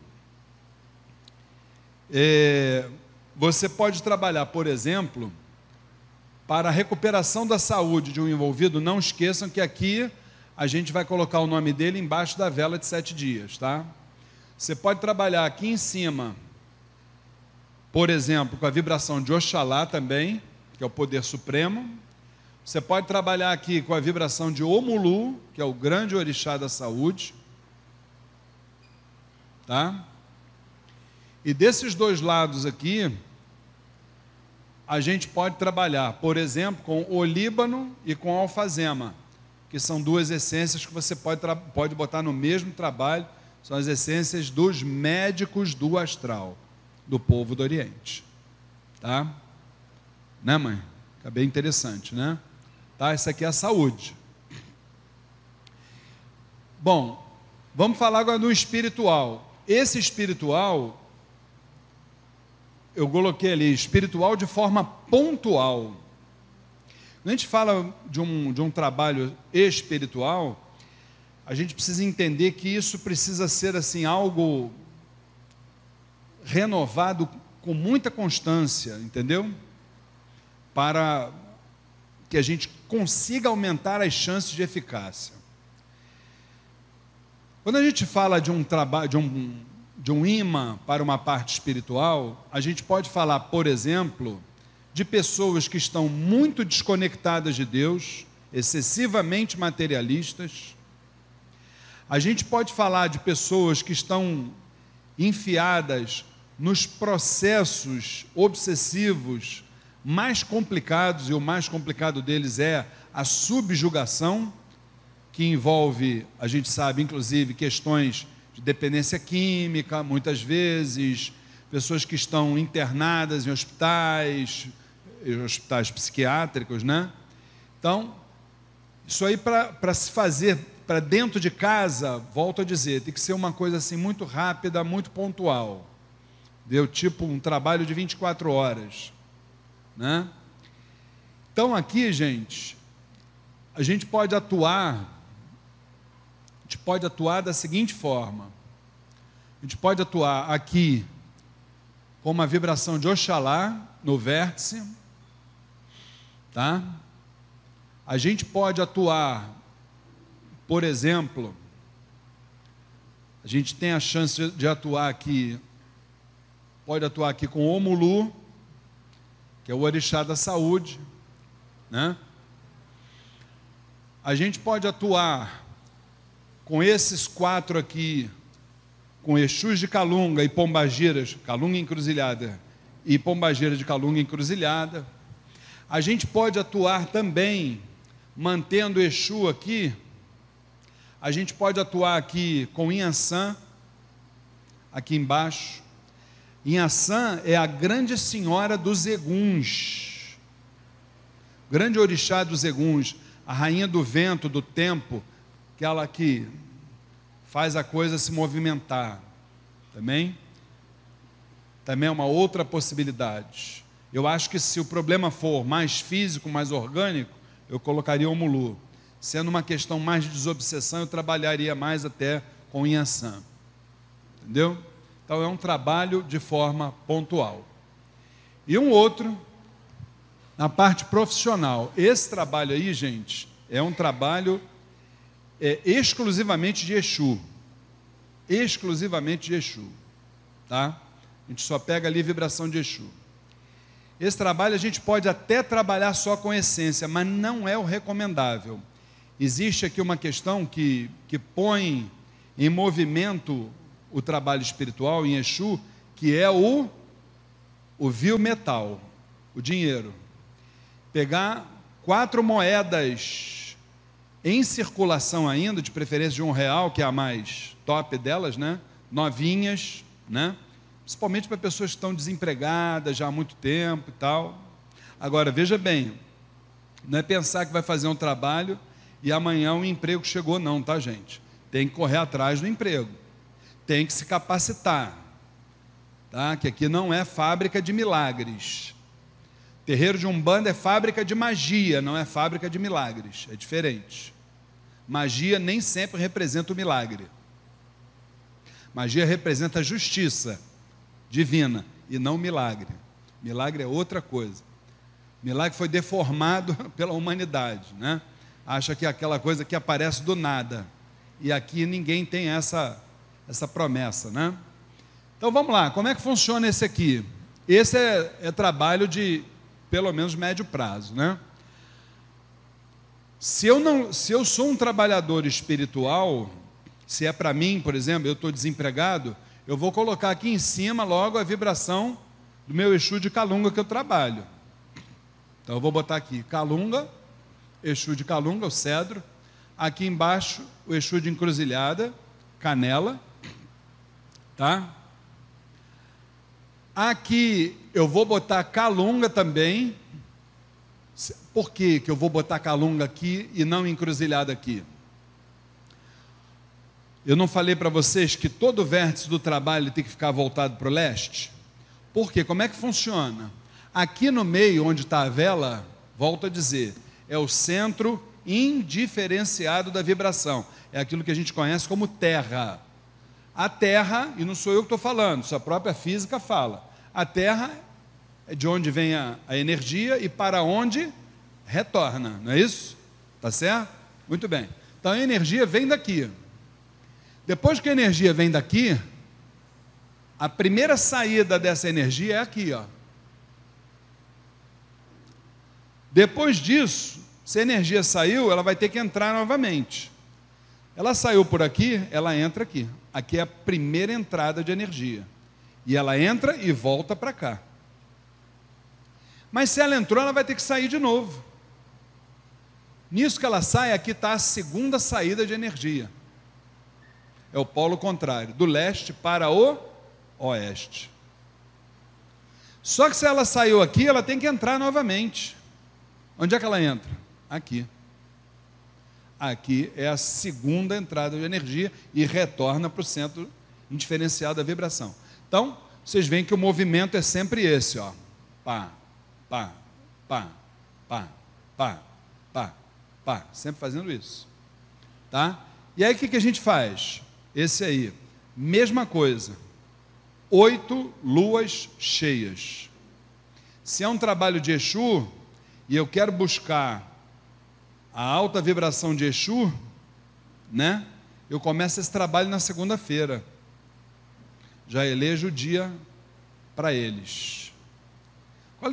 é, você pode trabalhar, por exemplo, para a recuperação da saúde de um envolvido. Não esqueçam que aqui a gente vai colocar o nome dele embaixo da vela de sete dias, tá? Você pode trabalhar aqui em cima, por exemplo, com a vibração de Oxalá também, que é o poder supremo. Você pode trabalhar aqui com a vibração de Omulu, que é o grande orixá da saúde. Tá? E desses dois lados aqui, a gente pode trabalhar, por exemplo, com o Líbano e com a alfazema, que são duas essências que você pode, pode botar no mesmo trabalho são as essências dos médicos do astral, do povo do Oriente. Tá? Né, mãe? Fica bem interessante, né? Tá? Isso aqui é a saúde. Bom, vamos falar agora do espiritual. Esse espiritual, eu coloquei ali, espiritual de forma pontual. Quando a gente fala de um, de um trabalho espiritual, a gente precisa entender que isso precisa ser assim algo renovado com muita constância, entendeu? Para que a gente consiga aumentar as chances de eficácia. Quando a gente fala de um trabalho, de um, de um imã para uma parte espiritual, a gente pode falar, por exemplo, de pessoas que estão muito desconectadas de Deus, excessivamente materialistas, a gente pode falar de pessoas que estão enfiadas nos processos obsessivos mais complicados, e o mais complicado deles é a subjugação, que envolve, a gente sabe, inclusive, questões de dependência química, muitas vezes, pessoas que estão internadas em hospitais, hospitais psiquiátricos, né? Então, isso aí para se fazer para dentro de casa, volto a dizer, tem que ser uma coisa assim muito rápida, muito pontual. Deu tipo um trabalho de 24 horas, né? Então aqui, gente, a gente pode atuar gente pode atuar da seguinte forma: a gente pode atuar aqui com uma vibração de Oxalá no vértice, tá? A gente pode atuar, por exemplo, a gente tem a chance de atuar aqui, pode atuar aqui com Omulu, que é o orixá da saúde, né? A gente pode atuar com esses quatro aqui, com Exus de Calunga e Pombagiras, Calunga encruzilhada, e Pombagira de Calunga encruzilhada. A gente pode atuar também, mantendo Exu aqui, a gente pode atuar aqui com Inhaçã, aqui embaixo. Inhaçã é a grande senhora dos Eguns, grande orixá dos Eguns, a rainha do vento, do tempo, aquela que faz a coisa se movimentar. Também? Também é uma outra possibilidade. Eu acho que se o problema for mais físico, mais orgânico, eu colocaria o Mulu. Sendo uma questão mais de desobsessão, eu trabalharia mais até com Inhaçã. Entendeu? Então é um trabalho de forma pontual. E um outro, na parte profissional. Esse trabalho aí, gente, é um trabalho é exclusivamente de Exu. Exclusivamente de Exu. Tá? A gente só pega ali vibração de Exu. Esse trabalho a gente pode até trabalhar só com essência, mas não é o recomendável. Existe aqui uma questão que, que põe em movimento o trabalho espiritual em Exu, que é o, o vil metal, o dinheiro. Pegar quatro moedas em circulação ainda, de preferência de um real, que é a mais top delas, né? Novinhas, né? Principalmente para pessoas que estão desempregadas já há muito tempo e tal. Agora, veja bem, não é pensar que vai fazer um trabalho e amanhã o emprego chegou, não, tá, gente? Tem que correr atrás do emprego. Tem que se capacitar. Tá? Que aqui não é fábrica de milagres. Terreiro de Umbanda é fábrica de magia, não é fábrica de milagres. É diferente. Magia nem sempre representa o milagre. Magia representa a justiça divina e não milagre. Milagre é outra coisa. Milagre foi deformado pela humanidade, né? Acha que é aquela coisa que aparece do nada. E aqui ninguém tem essa essa promessa, né? Então vamos lá, como é que funciona esse aqui? Esse é, é trabalho de pelo menos médio prazo, né? Se eu não, se eu sou um trabalhador espiritual, se é para mim, por exemplo, eu estou desempregado, eu vou colocar aqui em cima logo a vibração do meu Exu de Calunga que eu trabalho. Então eu vou botar aqui Calunga, Exu de Calunga, o cedro. Aqui embaixo, o Exu de Encruzilhada, Canela. Tá? Aqui eu vou botar calunga também. Por que, que eu vou botar calunga aqui e não encruzilhada aqui? Eu não falei para vocês que todo vértice do trabalho tem que ficar voltado para o leste? Por quê? Como é que funciona? Aqui no meio, onde está a vela, volto a dizer, é o centro indiferenciado da vibração. É aquilo que a gente conhece como terra. A terra, e não sou eu que estou falando, sua própria física fala, a Terra é de onde vem a, a energia e para onde retorna, não é isso? Tá certo? Muito bem. Então a energia vem daqui. Depois que a energia vem daqui, a primeira saída dessa energia é aqui, ó. Depois disso, se a energia saiu, ela vai ter que entrar novamente. Ela saiu por aqui, ela entra aqui. Aqui é a primeira entrada de energia. E ela entra e volta para cá. Mas se ela entrou, ela vai ter que sair de novo. Nisso que ela sai, aqui está a segunda saída de energia. É o polo contrário, do leste para o oeste. Só que se ela saiu aqui, ela tem que entrar novamente. Onde é que ela entra? Aqui. Aqui é a segunda entrada de energia e retorna para o centro indiferenciado da vibração. Então, vocês veem que o movimento é sempre esse, ó. Pá, pá, pá, pá, pá, pá, sempre fazendo isso. Tá? E aí o que, que a gente faz? Esse aí, mesma coisa. Oito luas cheias. Se é um trabalho de Exu, e eu quero buscar a alta vibração de Exu, né? Eu começo esse trabalho na segunda-feira. Já elejo o dia para eles.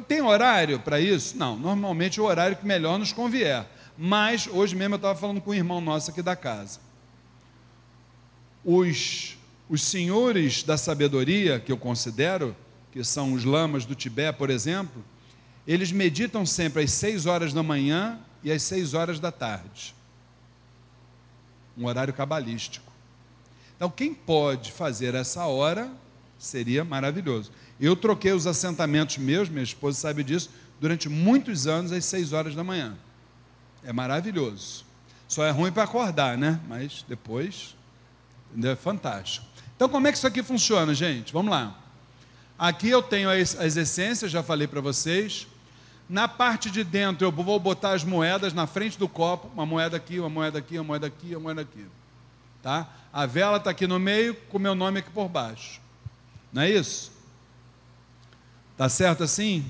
Tem horário para isso? Não, normalmente o horário que melhor nos convier. Mas hoje mesmo eu estava falando com um irmão nosso aqui da casa. Os, os senhores da sabedoria, que eu considero, que são os lamas do Tibete, por exemplo, eles meditam sempre às seis horas da manhã e às seis horas da tarde. Um horário cabalístico. Então, quem pode fazer essa hora seria maravilhoso. Eu troquei os assentamentos meus, minha esposa sabe disso, durante muitos anos às seis horas da manhã. É maravilhoso. Só é ruim para acordar, né? Mas depois? É fantástico. Então, como é que isso aqui funciona, gente? Vamos lá. Aqui eu tenho as, as essências, já falei para vocês. Na parte de dentro eu vou botar as moedas na frente do copo, uma moeda aqui, uma moeda aqui, uma moeda aqui, uma moeda aqui. Tá? A vela está aqui no meio, com o meu nome aqui por baixo. Não é isso? Tá certo assim?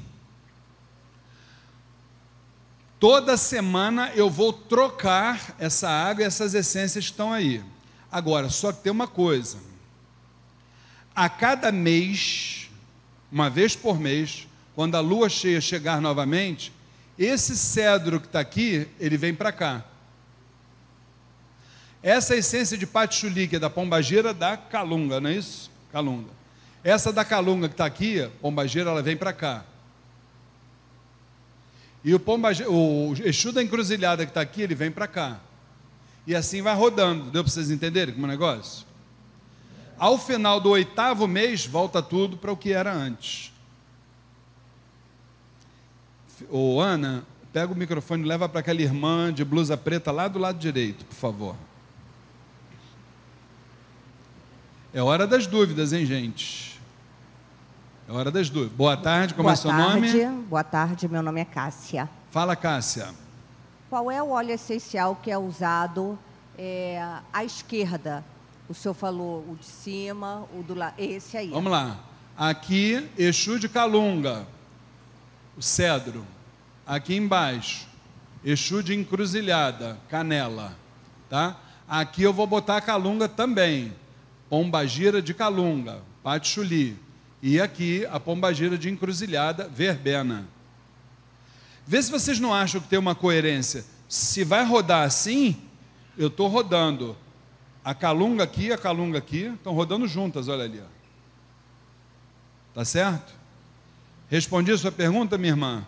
Toda semana eu vou trocar essa água e essas essências estão aí. Agora, só que tem uma coisa. A cada mês, uma vez por mês, quando a lua cheia chegar novamente, esse cedro que está aqui, ele vem para cá. Essa essência de patchouli, que é da pombagira da calunga, não é isso? Calunga. Essa da calunga que está aqui, pombagira, ela vem para cá. E o, pombagira, o Exu da encruzilhada que está aqui, ele vem para cá. E assim vai rodando. Deu para vocês entenderem como é o negócio? Ao final do oitavo mês, volta tudo para o que era antes. Ô Ana, pega o microfone e leva para aquela irmã de blusa preta lá do lado direito, por favor. É hora das dúvidas, hein, gente? É hora das dúvidas. Boa tarde, como Boa é seu tarde. nome? Boa tarde, meu nome é Cássia. Fala, Cássia. Qual é o óleo essencial que é usado é, à esquerda? O senhor falou o de cima, o do lado. Esse aí. Vamos lá. Aqui, Exu de Calunga, o cedro. Aqui embaixo, Exu de encruzilhada, canela. Tá? Aqui eu vou botar a calunga também. Pombagira de calunga, patchouli. E aqui a pombagira de encruzilhada, verbena. Vê se vocês não acham que tem uma coerência. Se vai rodar assim, eu estou rodando. A calunga aqui, a calunga aqui, estão rodando juntas, olha ali. Ó. Tá certo? Respondi a sua pergunta, minha irmã?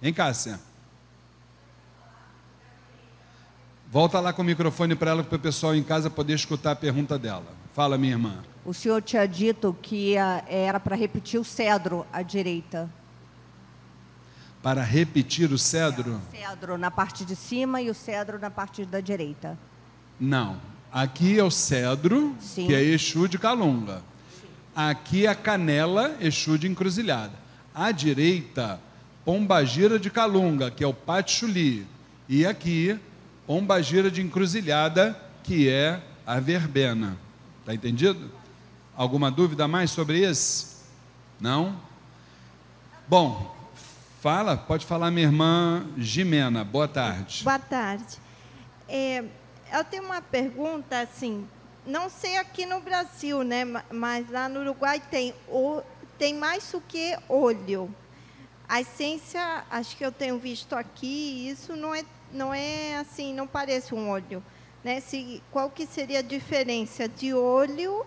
Hein, Cássia? Volta lá com o microfone para ela, para o pessoal em casa poder escutar a pergunta dela. Fala, minha irmã. O senhor tinha dito que era para repetir o cedro à direita. Para repetir o cedro? Cedro na parte de cima e o cedro na parte da direita. Não. Aqui é o cedro, Sim. que é Exu de Calunga. Aqui é a canela, Exu de encruzilhada. À direita, pombagira de Calunga, que é o patchouli. E aqui, pombagira de encruzilhada, que é a verbena. Está entendido? Alguma dúvida mais sobre esse? Não? Bom, fala, pode falar minha irmã Jimena. Boa tarde. Boa tarde. É, eu tenho uma pergunta, assim, não sei aqui no Brasil, né, ma- mas lá no Uruguai tem, o, tem mais o que olho. A essência, acho que eu tenho visto aqui, isso não é, não é assim, não parece um olho. Né? Se, qual que seria a diferença de olho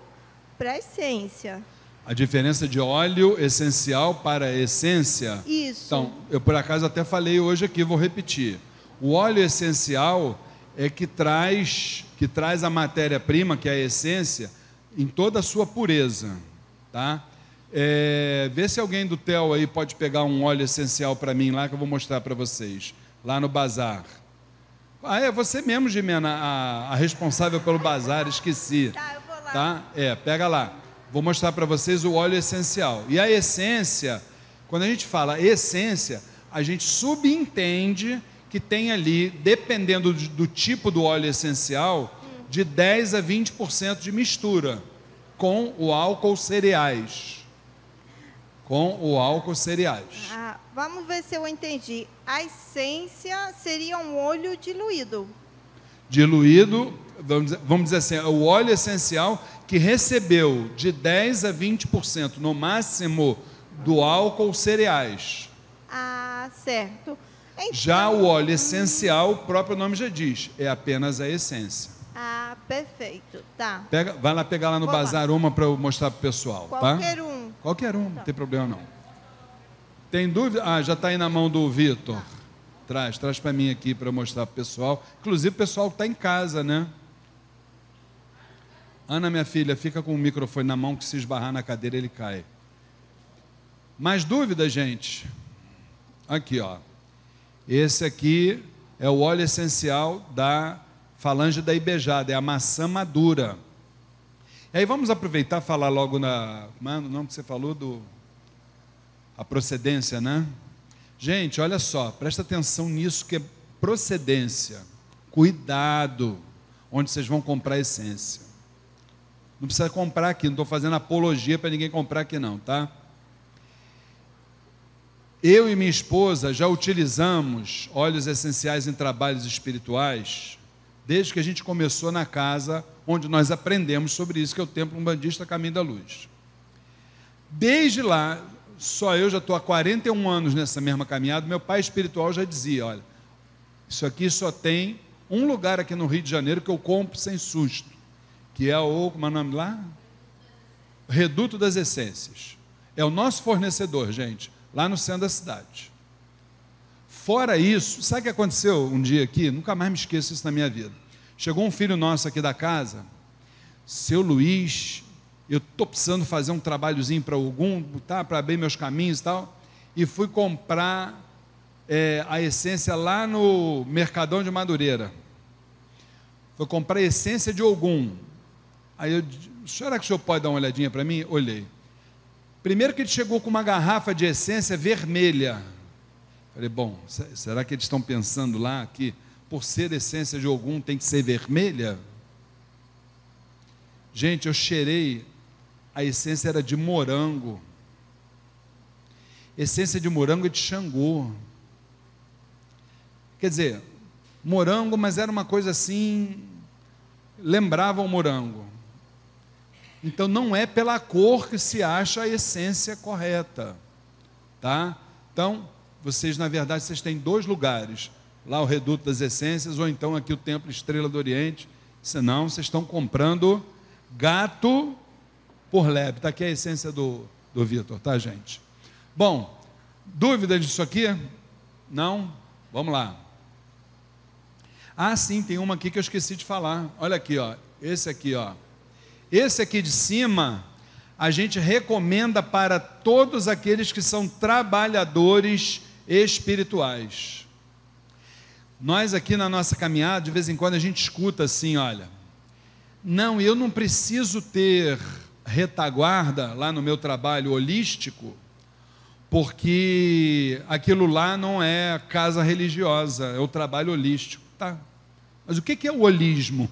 para essência? A diferença de óleo essencial para essência. Isso. Então, eu por acaso até falei hoje aqui, vou repetir. O óleo essencial é que traz, que traz a matéria-prima, que é a essência, em toda a sua pureza, tá? É, vê se alguém do TEL aí pode pegar um óleo essencial para mim lá que eu vou mostrar para vocês, lá no bazar. Ah, é você mesmo, Jimena, a, a responsável pelo bazar, esqueci. Tá, eu lá. Tá? É, pega lá. Vou mostrar para vocês o óleo essencial. E a essência, quando a gente fala essência, a gente subentende que tem ali, dependendo do, do tipo do óleo essencial, de 10 a 20% de mistura com o álcool cereais. Com o álcool cereais. Ah, vamos ver se eu entendi. A essência seria um óleo diluído. Diluído, vamos dizer, assim, é o óleo essencial que recebeu de 10 a 20% no máximo do álcool cereais. Ah, certo. Então, Já o óleo essencial, o próprio nome já diz, é apenas a essência. Ah, perfeito. Tá. Pega, vai lá pegar lá no Vou lá. bazar uma para eu mostrar para o pessoal, Qualquer tá? um. Qualquer um, não tem problema não. Tem dúvida? Ah, já está aí na mão do Vitor. Traz, traz para mim aqui para mostrar para o pessoal. Inclusive o pessoal está em casa, né? Ana, minha filha, fica com o microfone na mão que se esbarrar na cadeira ele cai. Mais dúvida, gente? Aqui, ó. Esse aqui é o óleo essencial da falange da ibejada, é a maçã madura. E aí vamos aproveitar falar logo na. Como é o nome que você falou do. A procedência, né? Gente, olha só, presta atenção nisso que é procedência. Cuidado onde vocês vão comprar essência. Não precisa comprar aqui, não estou fazendo apologia para ninguém comprar aqui, não, tá? Eu e minha esposa já utilizamos óleos essenciais em trabalhos espirituais desde que a gente começou na casa onde nós aprendemos sobre isso, que é o Templo Umbandista Caminho da Luz. Desde lá, só eu já estou há 41 anos nessa mesma caminhada, meu pai espiritual já dizia, olha, isso aqui só tem um lugar aqui no Rio de Janeiro que eu compro sem susto, que é o, como é o nome lá? Reduto das Essências. É o nosso fornecedor, gente, lá no centro da cidade. Fora isso, sabe o que aconteceu um dia aqui? Nunca mais me esqueço isso na minha vida. Chegou um filho nosso aqui da casa, seu Luiz, eu estou precisando fazer um trabalhozinho para algum, tá, para abrir meus caminhos e tal, e fui comprar é, a essência lá no Mercadão de Madureira. Fui comprar essência de algum. Aí eu, será que o senhor pode dar uma olhadinha para mim? Olhei. Primeiro que ele chegou com uma garrafa de essência vermelha. Falei, bom, será que eles estão pensando lá que por ser essência de algum tem que ser vermelha? Gente, eu cheirei, a essência era de morango. Essência de morango e de xangô. Quer dizer, morango, mas era uma coisa assim, lembrava o morango. Então não é pela cor que se acha a essência correta, tá? Então, vocês, na verdade, vocês têm dois lugares. Lá o Reduto das Essências, ou então aqui o Templo Estrela do Oriente. Senão, vocês estão comprando gato por lebre. Está aqui a essência do, do Vitor, tá, gente? Bom, dúvida disso aqui? Não? Vamos lá. Ah, sim, tem uma aqui que eu esqueci de falar. Olha aqui, ó. Esse aqui, ó. Esse aqui de cima, a gente recomenda para todos aqueles que são trabalhadores espirituais. Nós aqui na nossa caminhada, de vez em quando a gente escuta assim, olha, não, eu não preciso ter retaguarda lá no meu trabalho holístico, porque aquilo lá não é casa religiosa, é o trabalho holístico. Tá. Mas o que é o holismo?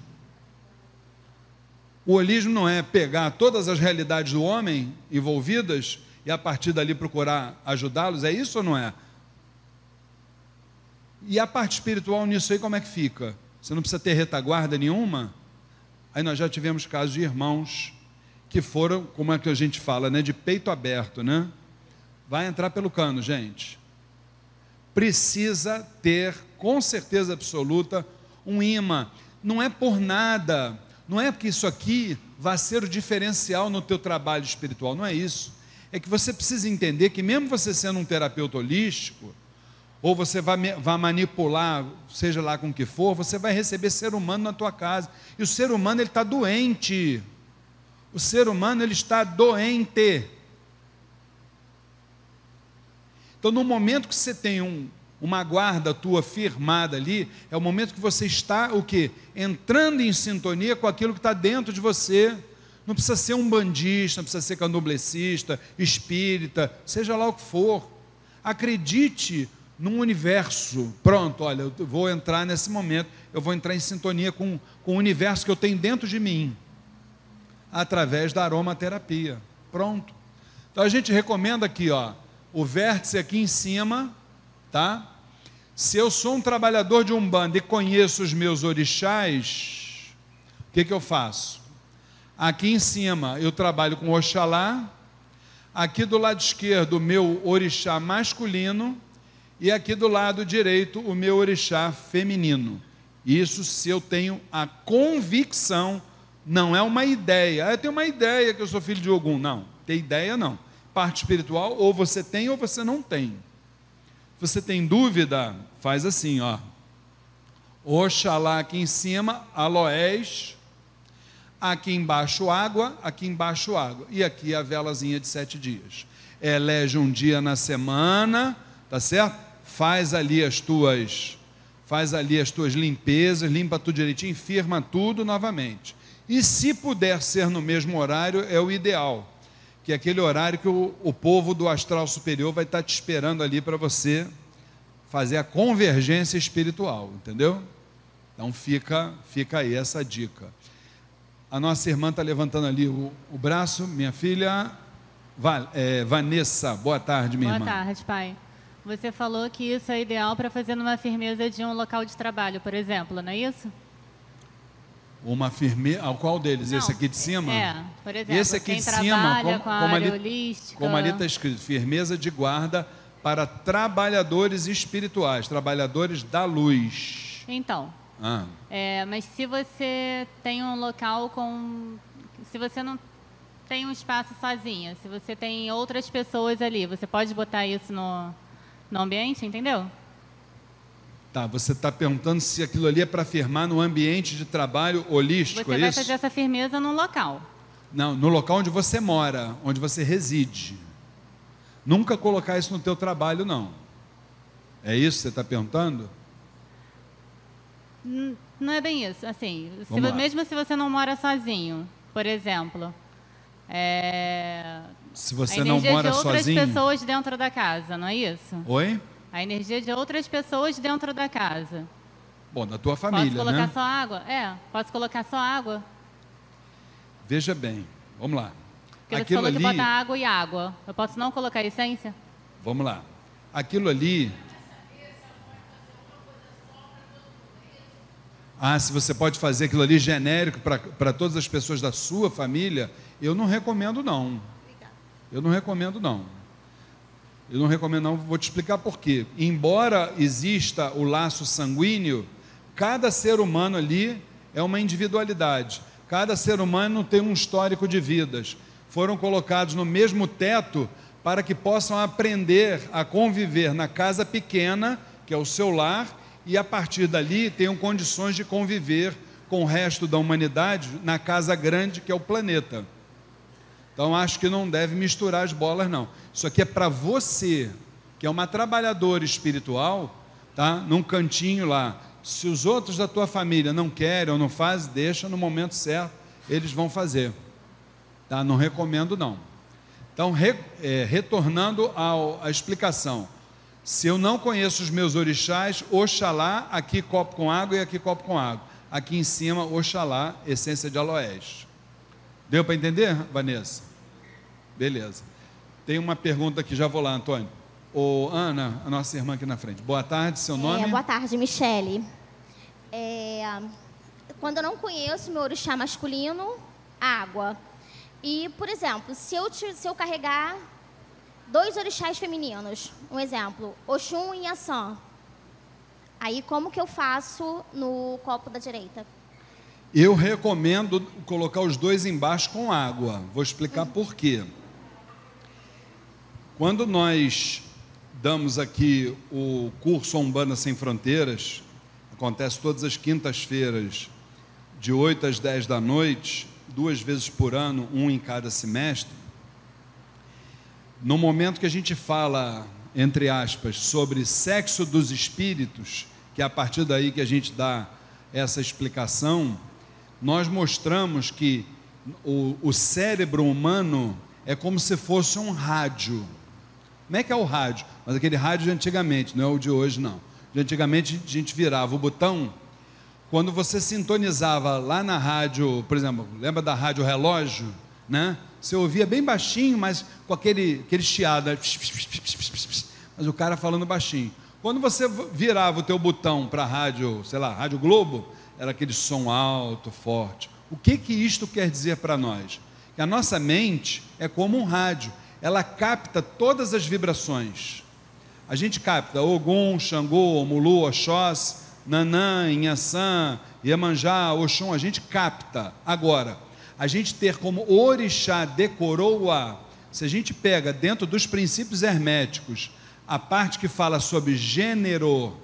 O holismo não é pegar todas as realidades do homem envolvidas e a partir dali procurar ajudá-los, é isso ou não é? E a parte espiritual nisso aí como é que fica? Você não precisa ter retaguarda nenhuma? Aí nós já tivemos casos de irmãos que foram, como é que a gente fala, né, de peito aberto, né? Vai entrar pelo cano, gente. Precisa ter, com certeza absoluta, um imã. Não é por nada, não é porque isso aqui vai ser o diferencial no teu trabalho espiritual, não é isso. É que você precisa entender que mesmo você sendo um terapeuta holístico, ou você vai, vai manipular, seja lá com o que for, você vai receber ser humano na tua casa. E o ser humano ele está doente. O ser humano ele está doente. Então, no momento que você tem um, uma guarda tua firmada ali, é o momento que você está o quê? Entrando em sintonia com aquilo que está dentro de você. Não precisa ser um bandista, não precisa ser candomblessista, espírita, seja lá o que for. Acredite num universo. Pronto, olha, eu vou entrar nesse momento, eu vou entrar em sintonia com, com o universo que eu tenho dentro de mim, através da aromaterapia. Pronto. Então a gente recomenda aqui, ó, o vértice aqui em cima, tá? Se eu sou um trabalhador de Umbanda e conheço os meus orixás, o que, que eu faço? Aqui em cima eu trabalho com Oxalá, aqui do lado esquerdo o meu orixá masculino e aqui do lado direito o meu orixá feminino. Isso se eu tenho a convicção, não é uma ideia. Ah, eu tenho uma ideia que eu sou filho de Ogum. Não, tem ideia não. Parte espiritual, ou você tem ou você não tem. Você tem dúvida, faz assim, ó. Oxalá aqui em cima, aloés, aqui embaixo água, aqui embaixo água. E aqui a velazinha de sete dias. Elege um dia na semana, tá certo? faz ali as tuas faz ali as tuas limpezas, limpa tudo direitinho, firma tudo novamente. E se puder ser no mesmo horário, é o ideal, que é aquele horário que o, o povo do astral superior vai estar te esperando ali para você fazer a convergência espiritual, entendeu? Então fica, fica aí essa dica. A nossa irmã está levantando ali o, o, braço, minha filha Val, é, Vanessa. Boa tarde, minha Boa irmã. Boa tarde, pai. Você falou que isso é ideal para fazer numa firmeza de um local de trabalho, por exemplo, não é isso? Uma firmeza. Ao qual deles? Não, esse aqui de cima? É, por exemplo. Esse aqui de cima, como, como, ali, como ali está escrito, firmeza de guarda para trabalhadores espirituais, trabalhadores da luz. Então. Ah. É, mas se você tem um local com. Se você não tem um espaço sozinha, se você tem outras pessoas ali, você pode botar isso no, no ambiente, entendeu? Tá, você está perguntando se aquilo ali é para firmar no ambiente de trabalho holístico, você é vai isso? fazer essa firmeza num local. Não, no local onde você mora, onde você reside. Nunca colocar isso no teu trabalho, não. É isso que você está perguntando? Não é bem isso. Assim, se, mesmo se você não mora sozinho, por exemplo, é, se você não mora de outras sozinho... pessoas dentro da casa, não é isso? Oi? A energia de outras pessoas dentro da casa. Bom, da tua família, Posso colocar né? só água? É, posso colocar só água. Veja bem, vamos lá. Porque Aquilo você falou ali... que bota água e água. Eu posso não colocar essência? Vamos lá. Aquilo ali... Ah, se você pode fazer aquilo ali genérico para todas as pessoas da sua família, eu não recomendo não. Eu não recomendo não. Eu não recomendo não, vou te explicar por quê. Embora exista o laço sanguíneo, cada ser humano ali é uma individualidade. Cada ser humano tem um histórico de vidas. Foram colocados no mesmo teto para que possam aprender a conviver na casa pequena, que é o seu lar, e a partir dali tenham condições de conviver com o resto da humanidade na casa grande, que é o planeta. Então acho que não deve misturar as bolas, não. Isso aqui é para você, que é uma trabalhadora espiritual, tá? Num cantinho lá. Se os outros da tua família não querem ou não fazem, deixa no momento certo, eles vão fazer. Tá? Não recomendo, não. Então, re, é, retornando ao, à explicação. Se eu não conheço os meus orixás, Oxalá, aqui copo com água e aqui copo com água. Aqui em cima, Oxalá, essência de aloés. Deu para entender, Vanessa? Beleza. Tem uma pergunta aqui, já vou lá, Antônio. Ô, Ana, a nossa irmã aqui na frente. Boa tarde, seu nome? É, boa tarde, Michele. É, quando eu não conheço meu orixá masculino, água. E, por exemplo, se eu, se eu carregar dois orixás femininos, um exemplo, Oxum e Yassã, aí como que eu faço no copo da direita? Eu recomendo colocar os dois embaixo com água. Vou explicar por quê. Quando nós damos aqui o curso Umbanda Sem Fronteiras, acontece todas as quintas-feiras, de 8 às 10 da noite, duas vezes por ano, um em cada semestre. No momento que a gente fala, entre aspas, sobre sexo dos espíritos, que é a partir daí que a gente dá essa explicação, nós mostramos que o, o cérebro humano é como se fosse um rádio Como é que é o rádio? Mas aquele rádio de antigamente, não é o de hoje, não. De antigamente a gente virava o botão. Quando você sintonizava lá na rádio, por exemplo, lembra da rádio relógio, né? Você ouvia bem baixinho, mas com aquele, aquele chiado, né? mas o cara falando baixinho. Quando você virava o teu botão para a rádio, sei lá, Rádio Globo, era aquele som alto, forte. O que que isto quer dizer para nós? Que a nossa mente é como um rádio, ela capta todas as vibrações. A gente capta Ogum, Xangô, Omulu, Oxós, Nanã, Inhaçã, Iemanjá, Oxum, a gente capta. Agora, a gente ter como orixá de coroa, se a gente pega dentro dos princípios herméticos a parte que fala sobre gênero,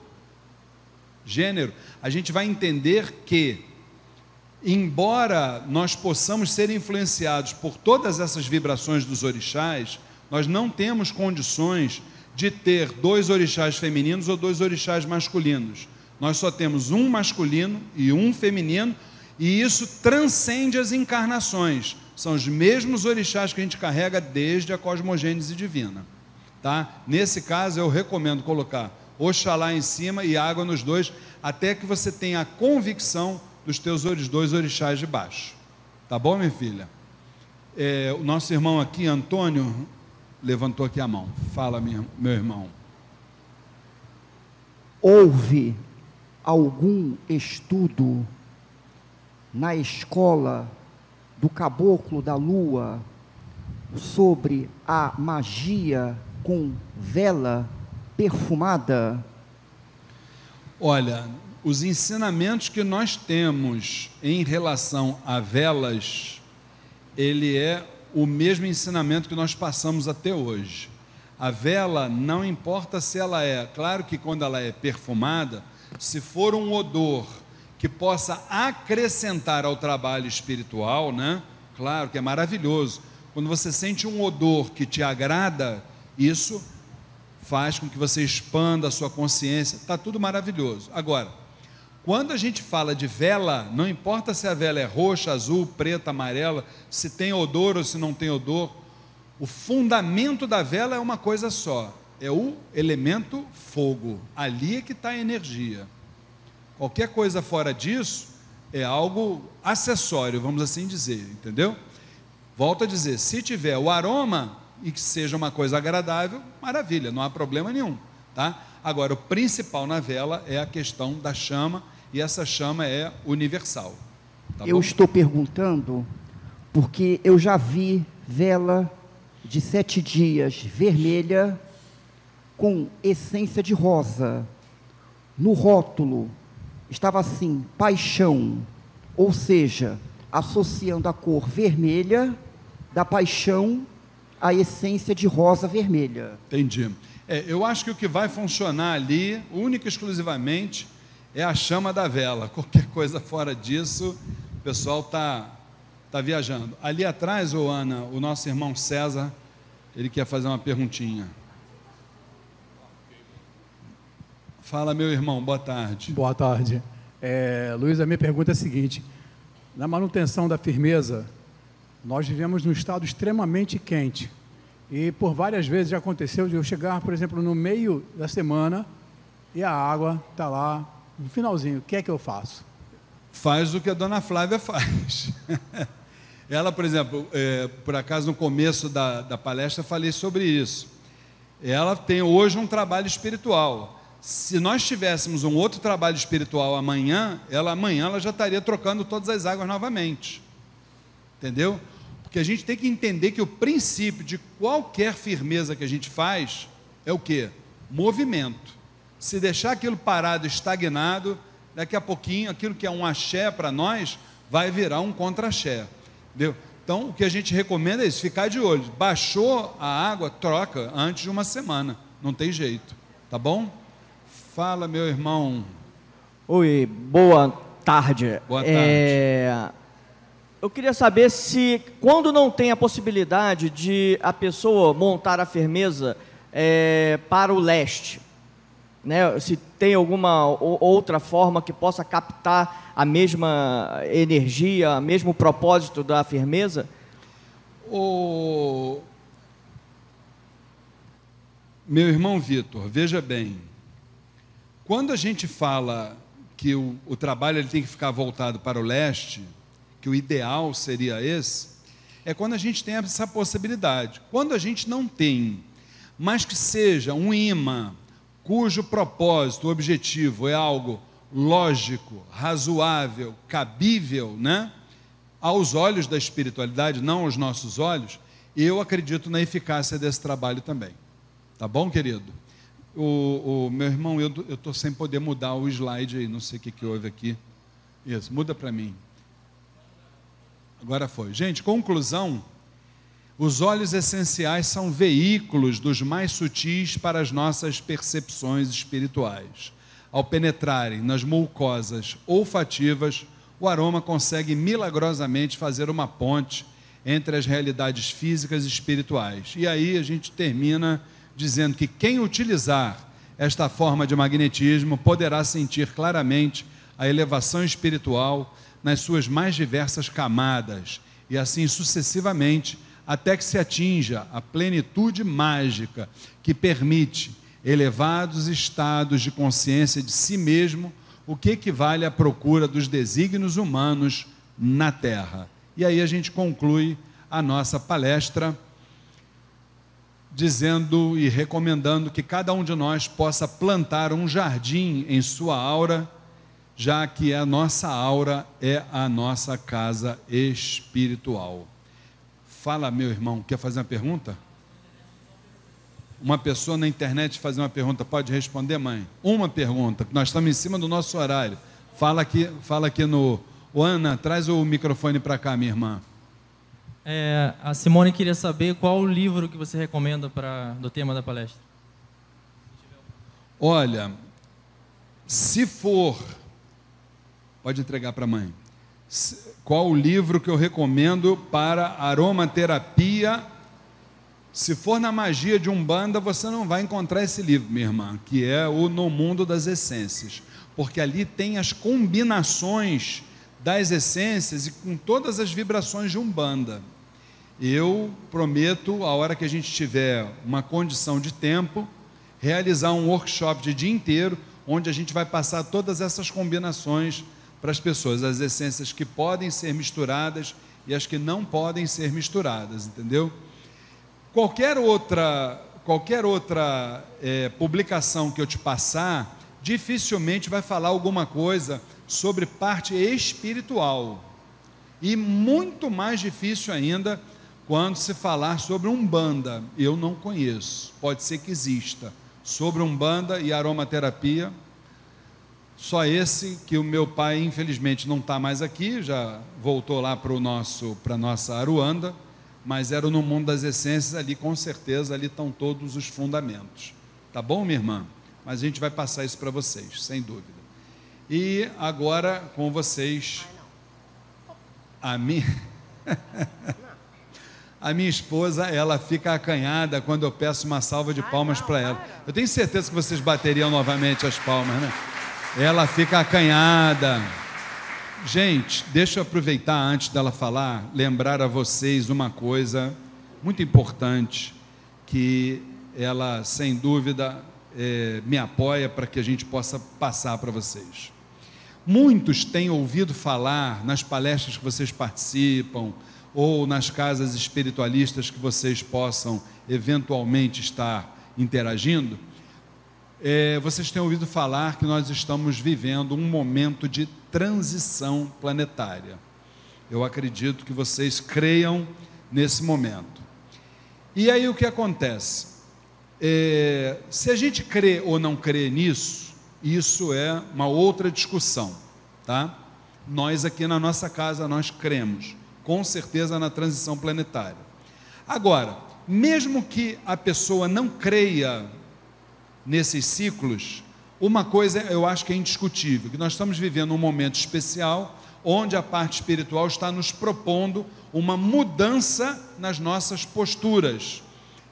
gênero, a gente vai entender que, embora nós possamos ser influenciados por todas essas vibrações dos orixás, nós não temos condições de ter dois orixás femininos ou dois orixás masculinos. Nós só temos um masculino e um feminino, e isso transcende as encarnações. São os mesmos orixás que a gente carrega desde a cosmogênese divina. Tá? Nesse caso, eu recomendo colocar Oxalá em cima e água nos dois, até que você tenha a convicção dos teus dois orixás de baixo. Tá bom, minha filha? É, o nosso irmão aqui, Antônio, levantou aqui a mão. Fala, meu irmão. Houve algum estudo na escola do caboclo da lua sobre a magia com vela perfumada? Olha, os ensinamentos que nós temos em relação a velas, ele é o mesmo ensinamento que nós passamos até hoje. A vela, não importa se ela é, claro que quando ela é perfumada, se for um odor que possa acrescentar ao trabalho espiritual, né? Claro que é maravilhoso. Quando você sente um odor que te agrada, isso faz com que você expanda a sua consciência, está tudo maravilhoso. Agora, quando a gente fala de vela, não importa se a vela é roxa, azul, preta, amarela, se tem odor ou se não tem odor, o fundamento da vela é uma coisa só: é o elemento fogo. Ali é que está a energia. Qualquer coisa fora disso é algo acessório, vamos assim dizer, entendeu? Volto a dizer: se tiver o aroma, e que seja uma coisa agradável, maravilha, não há problema nenhum, tá? Agora, o principal na vela é a questão da chama, e essa chama é universal. Tá eu bom? estou perguntando porque eu já vi vela de sete dias vermelha com essência de rosa. No rótulo estava assim, paixão, ou seja, associando a cor vermelha da paixão a essência de rosa vermelha. Entendi. É, eu acho que o que vai funcionar ali, única e exclusivamente, é a chama da vela. Qualquer coisa fora disso, o pessoal está tá viajando. Ali atrás, ô Ana, o nosso irmão César, ele quer fazer uma perguntinha. Fala, meu irmão, boa tarde. Boa tarde. É, Luiz, a minha pergunta é a seguinte: na manutenção da firmeza, nós vivemos num estado extremamente quente. E por várias vezes já aconteceu de eu chegar, por exemplo, no meio da semana e a água está lá no finalzinho. O que é que eu faço? Faz o que a dona Flávia faz. Ela, por exemplo, é, por acaso no começo da, da palestra falei sobre isso. Ela tem hoje um trabalho espiritual. Se nós tivéssemos um outro trabalho espiritual amanhã, ela amanhã ela já estaria trocando todas as águas novamente. Entendeu? Porque a gente tem que entender que o princípio de qualquer firmeza que a gente faz é o que? Movimento. Se deixar aquilo parado, estagnado, daqui a pouquinho, aquilo que é um axé para nós, vai virar um contra-axé. Entendeu? Então, o que a gente recomenda é isso, ficar de olho. Baixou a água, troca antes de uma semana. Não tem jeito. Tá bom? Fala, meu irmão. Oi, boa tarde. Boa tarde. É eu queria saber se, quando não tem a possibilidade de a pessoa montar a firmeza é, para o leste, né, se tem alguma outra forma que possa captar a mesma energia, o mesmo propósito da firmeza? O... Meu irmão Vitor, veja bem, quando a gente fala que o, o trabalho ele tem que ficar voltado para o leste, que o ideal seria esse, é quando a gente tem essa possibilidade. Quando a gente não tem, mas que seja um imã cujo propósito, objetivo é algo lógico, razoável, cabível, né? Aos olhos da espiritualidade, não aos nossos olhos, eu acredito na eficácia desse trabalho também. Tá bom, querido? O, o meu irmão, eu estou sem poder mudar o slide aí, não sei o que, que houve aqui. Isso, muda para mim. Agora foi. Gente, conclusão. Os olhos essenciais são veículos dos mais sutis para as nossas percepções espirituais. Ao penetrarem nas mucosas olfativas, o aroma consegue milagrosamente fazer uma ponte entre as realidades físicas e espirituais. E aí a gente termina dizendo que quem utilizar esta forma de magnetismo poderá sentir claramente a elevação espiritual nas suas mais diversas camadas, e assim sucessivamente, até que se atinja a plenitude mágica que permite elevados estados de consciência de si mesmo, o que equivale à procura dos desígnios humanos na Terra. E aí a gente conclui a nossa palestra dizendo e recomendando que cada um de nós possa plantar um jardim em sua aura já que a nossa aura é a nossa casa espiritual. Fala, meu irmão, quer fazer uma pergunta? Uma pessoa na internet fazer uma pergunta, pode responder, mãe? Uma pergunta, nós estamos em cima do nosso horário. Fala aqui, fala aqui no. Ô, Ana, traz o microfone para cá, minha irmã. É, a Simone queria saber qual o livro que você recomenda para do tema da palestra. Olha, se for Pode entregar para a mãe. Qual o livro que eu recomendo para aromaterapia? Se for na magia de Umbanda, você não vai encontrar esse livro, minha irmã, que é o No Mundo das Essências, porque ali tem as combinações das essências e com todas as vibrações de Umbanda. Eu prometo, a hora que a gente tiver uma condição de tempo, realizar um workshop de dia inteiro, onde a gente vai passar todas essas combinações para as pessoas, as essências que podem ser misturadas e as que não podem ser misturadas, entendeu? Qualquer outra, qualquer outra é, publicação que eu te passar, dificilmente vai falar alguma coisa sobre parte espiritual. E muito mais difícil ainda quando se falar sobre umbanda. Eu não conheço, pode ser que exista. Sobre umbanda e aromaterapia, só esse que o meu pai, infelizmente, não está mais aqui, já voltou lá para nosso, para nossa Aruanda, mas era no mundo das essências, ali com certeza, ali estão todos os fundamentos. Tá bom, minha irmã? Mas a gente vai passar isso para vocês, sem dúvida. E agora com vocês, a minha, a minha esposa, ela fica acanhada quando eu peço uma salva de palmas para ela. Eu tenho certeza que vocês bateriam novamente as palmas, né? Ela fica acanhada. Gente, deixa eu aproveitar antes dela falar, lembrar a vocês uma coisa muito importante que ela, sem dúvida, é, me apoia para que a gente possa passar para vocês. Muitos têm ouvido falar nas palestras que vocês participam ou nas casas espiritualistas que vocês possam eventualmente estar interagindo é, vocês têm ouvido falar que nós estamos vivendo um momento de transição planetária. Eu acredito que vocês creiam nesse momento. E aí o que acontece? É, se a gente crê ou não crê nisso, isso é uma outra discussão, tá? Nós aqui na nossa casa nós cremos, com certeza na transição planetária. Agora, mesmo que a pessoa não creia nesses ciclos, uma coisa eu acho que é indiscutível, que nós estamos vivendo um momento especial onde a parte espiritual está nos propondo uma mudança nas nossas posturas.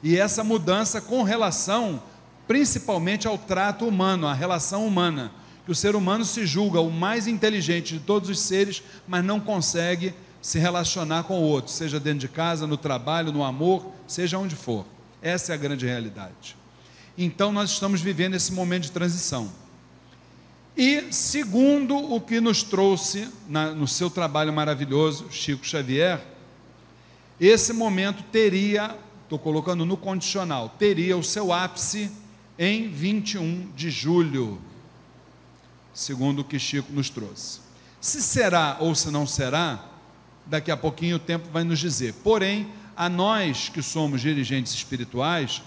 E essa mudança com relação principalmente ao trato humano, à relação humana, que o ser humano se julga o mais inteligente de todos os seres, mas não consegue se relacionar com o outro, seja dentro de casa, no trabalho, no amor, seja onde for. Essa é a grande realidade. Então nós estamos vivendo esse momento de transição. E segundo o que nos trouxe na, no seu trabalho maravilhoso, Chico Xavier, esse momento teria, estou colocando no condicional, teria o seu ápice em 21 de julho, segundo o que Chico nos trouxe. Se será ou se não será, daqui a pouquinho o tempo vai nos dizer. Porém, a nós que somos dirigentes espirituais,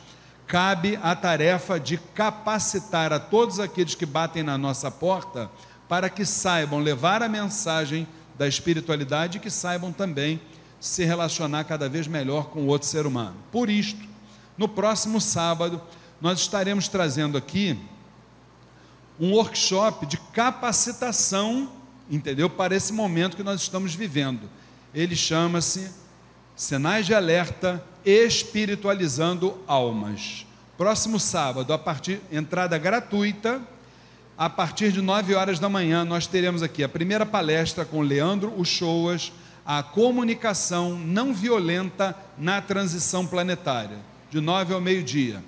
cabe a tarefa de capacitar a todos aqueles que batem na nossa porta para que saibam levar a mensagem da espiritualidade e que saibam também se relacionar cada vez melhor com o outro ser humano. Por isto, no próximo sábado, nós estaremos trazendo aqui um workshop de capacitação, entendeu? Para esse momento que nós estamos vivendo. Ele chama-se Sinais de Alerta Espiritualizando Almas. Próximo sábado, a partir entrada gratuita, a partir de 9 horas da manhã, nós teremos aqui a primeira palestra com Leandro Uchoas, a comunicação não violenta na transição planetária, de 9 ao meio-dia.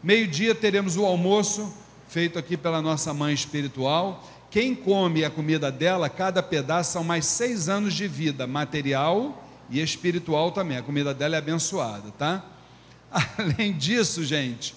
Meio-dia teremos o almoço feito aqui pela nossa mãe espiritual. Quem come a comida dela, cada pedaço são mais seis anos de vida material e espiritual também. A comida dela é abençoada, tá? Além disso, gente,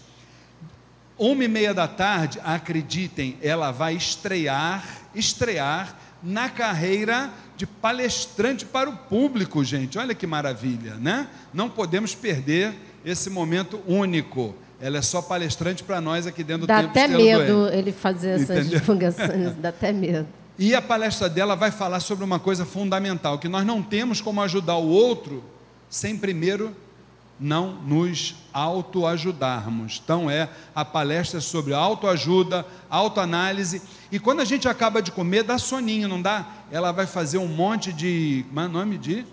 uma e meia da tarde, acreditem, ela vai estrear, estrear na carreira de palestrante para o público, gente. Olha que maravilha, né? Não podemos perder esse momento único. Ela é só palestrante para nós aqui dentro do Dá até medo ele fazer essas Entendeu? divulgações, dá até medo. E a palestra dela vai falar sobre uma coisa fundamental, que nós não temos como ajudar o outro sem primeiro não nos autoajudarmos. Então é a palestra é sobre autoajuda, autoanálise, e quando a gente acaba de comer, dá soninho, não dá? Ela vai fazer um monte de, como é o nome de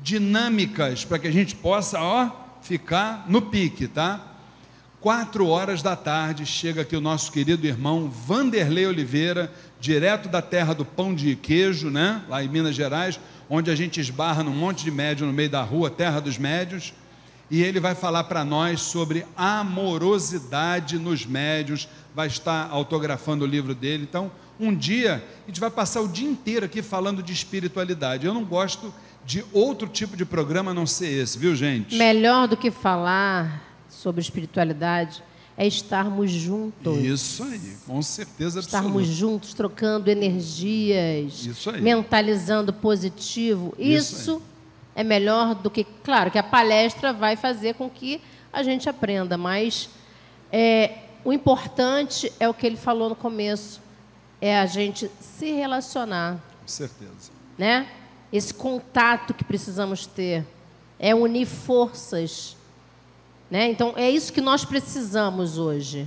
dinâmicas para que a gente possa, ó, ficar no pique, tá? Quatro horas da tarde chega aqui o nosso querido irmão Vanderlei Oliveira, direto da terra do pão de queijo, né? Lá em Minas Gerais, onde a gente esbarra num monte de médium no meio da rua, terra dos médios. E ele vai falar para nós sobre amorosidade nos médios, vai estar autografando o livro dele. Então, um dia, a gente vai passar o dia inteiro aqui falando de espiritualidade. Eu não gosto de outro tipo de programa a não ser esse, viu, gente? Melhor do que falar sobre espiritualidade é estarmos juntos. Isso aí, com certeza Estarmos absoluta. juntos, trocando energias, Isso aí. mentalizando positivo. Isso Isso, é melhor do que. Claro que a palestra vai fazer com que a gente aprenda, mas é, o importante é o que ele falou no começo: é a gente se relacionar, Com certeza. né? Esse contato que precisamos ter é unir forças, né? Então é isso que nós precisamos hoje.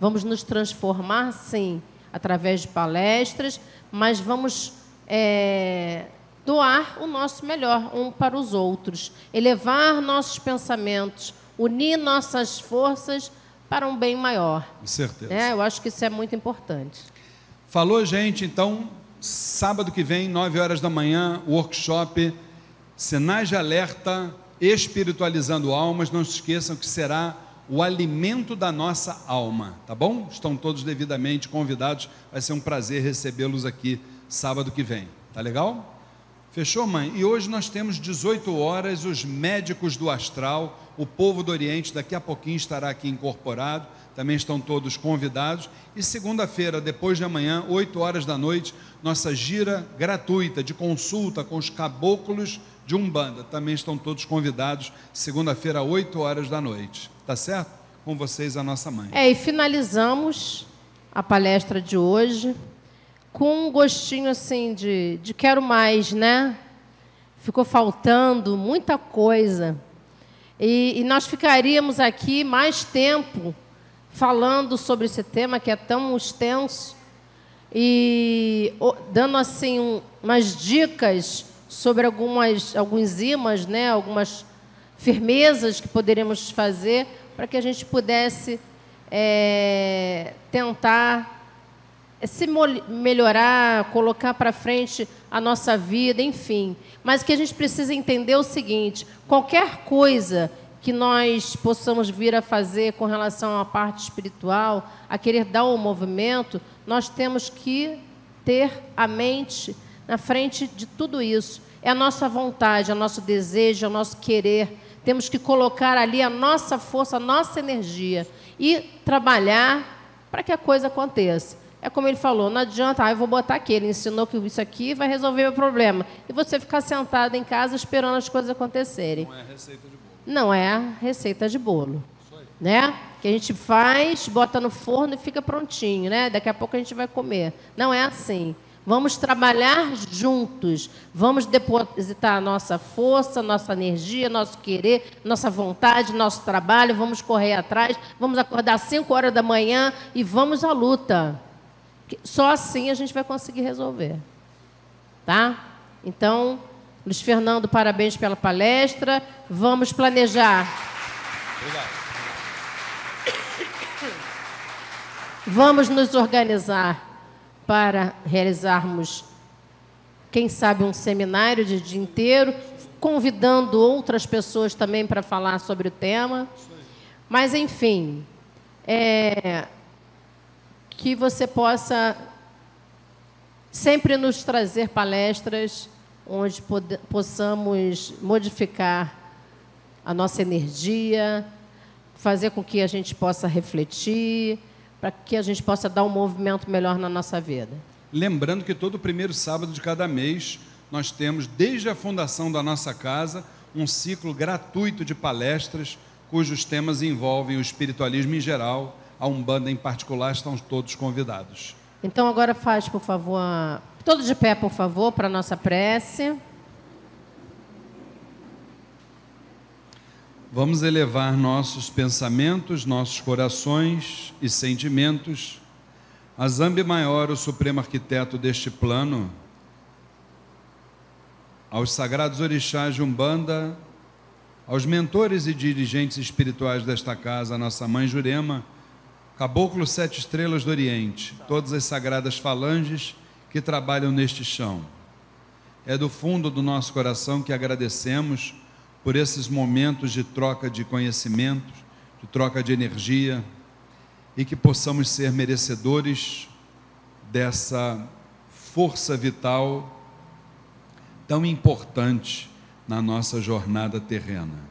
Vamos nos transformar, sim, através de palestras, mas vamos é, doar o nosso melhor um para os outros, elevar nossos pensamentos, unir nossas forças para um bem maior. Com certeza. né? Eu acho que isso é muito importante. Falou, gente? Então, sábado que vem, 9 horas da manhã, workshop Sinais de Alerta Espiritualizando Almas. Não se esqueçam que será o alimento da nossa alma, tá bom? Estão todos devidamente convidados. Vai ser um prazer recebê-los aqui sábado que vem. Tá legal? Fechou, mãe? E hoje nós temos 18 horas, os médicos do astral, o povo do Oriente, daqui a pouquinho estará aqui incorporado, também estão todos convidados. E segunda-feira, depois de amanhã, 8 horas da noite, nossa gira gratuita de consulta com os caboclos de Umbanda. Também estão todos convidados, segunda-feira, 8 horas da noite. Tá certo? Com vocês, a nossa mãe. É, e finalizamos a palestra de hoje com um gostinho assim de, de quero mais, né? Ficou faltando muita coisa. E, e nós ficaríamos aqui mais tempo falando sobre esse tema que é tão extenso e dando assim um- umas dicas sobre algumas alguns imãs, né? Algumas firmezas que poderíamos fazer para que a gente pudesse é, tentar se melhorar, colocar para frente a nossa vida, enfim. Mas que a gente precisa entender o seguinte: qualquer coisa que nós possamos vir a fazer com relação à parte espiritual, a querer dar um movimento, nós temos que ter a mente na frente de tudo isso. É a nossa vontade, é o nosso desejo, é o nosso querer. Temos que colocar ali a nossa força, a nossa energia e trabalhar para que a coisa aconteça. É como ele falou, não adianta, ah, eu vou botar aqui, ele ensinou que isso aqui vai resolver o problema. E você ficar sentado em casa esperando as coisas acontecerem. Não é receita de bolo. Não é receita de bolo. Né? Que a gente faz, bota no forno e fica prontinho, né? Daqui a pouco a gente vai comer. Não é assim. Vamos trabalhar juntos. Vamos depositar nossa força, nossa energia, nosso querer, nossa vontade, nosso trabalho. Vamos correr atrás. Vamos acordar às 5 horas da manhã e vamos à luta. Só assim a gente vai conseguir resolver. Tá? Então, Luiz Fernando, parabéns pela palestra. Vamos planejar. Obrigado. Vamos nos organizar para realizarmos, quem sabe, um seminário de dia inteiro, convidando outras pessoas também para falar sobre o tema. Mas, enfim, é, que você possa sempre nos trazer palestras onde possamos modificar a nossa energia, fazer com que a gente possa refletir, para que a gente possa dar um movimento melhor na nossa vida. Lembrando que todo primeiro sábado de cada mês nós temos, desde a fundação da nossa casa, um ciclo gratuito de palestras cujos temas envolvem o espiritualismo em geral, a Umbanda em particular, estão todos convidados. Então agora faz, por favor, todos de pé, por favor, para a nossa prece. Vamos elevar nossos pensamentos, nossos corações e sentimentos a Zambi Maior, o supremo arquiteto deste plano, aos sagrados orixás de Umbanda, aos mentores e dirigentes espirituais desta casa, a nossa mãe Jurema, Caboclo Sete Estrelas do Oriente, todas as sagradas falanges que trabalham neste chão. É do fundo do nosso coração que agradecemos por esses momentos de troca de conhecimentos, de troca de energia, e que possamos ser merecedores dessa força vital tão importante na nossa jornada terrena.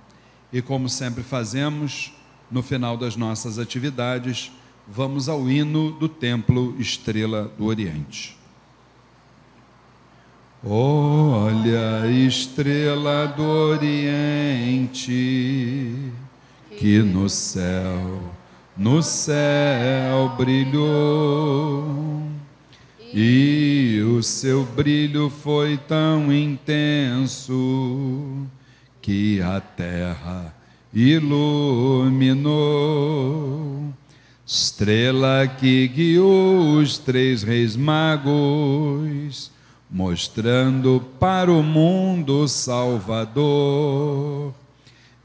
E como sempre fazemos, no final das nossas atividades, vamos ao hino do Templo Estrela do Oriente. Olha, estrela do Oriente, que no céu, no céu brilhou, e o seu brilho foi tão intenso que a terra iluminou. Estrela que guiou os três reis magos, mostrando para o mundo o Salvador.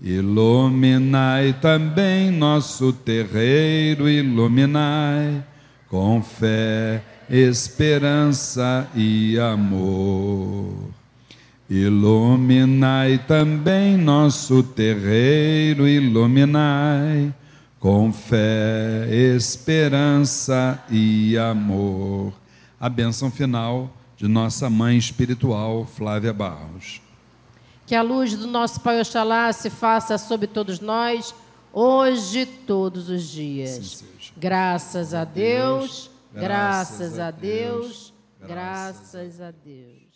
Iluminai também nosso terreiro, iluminai com fé, esperança e amor. Iluminai também nosso terreiro, iluminai com fé, esperança e amor. A bênção final de nossa mãe espiritual, Flávia Barros. Que a luz do nosso Pai Oxalá se faça sobre todos nós, hoje todos os dias. Graças a Deus, graças a Deus, graças a Deus. Graças a Deus.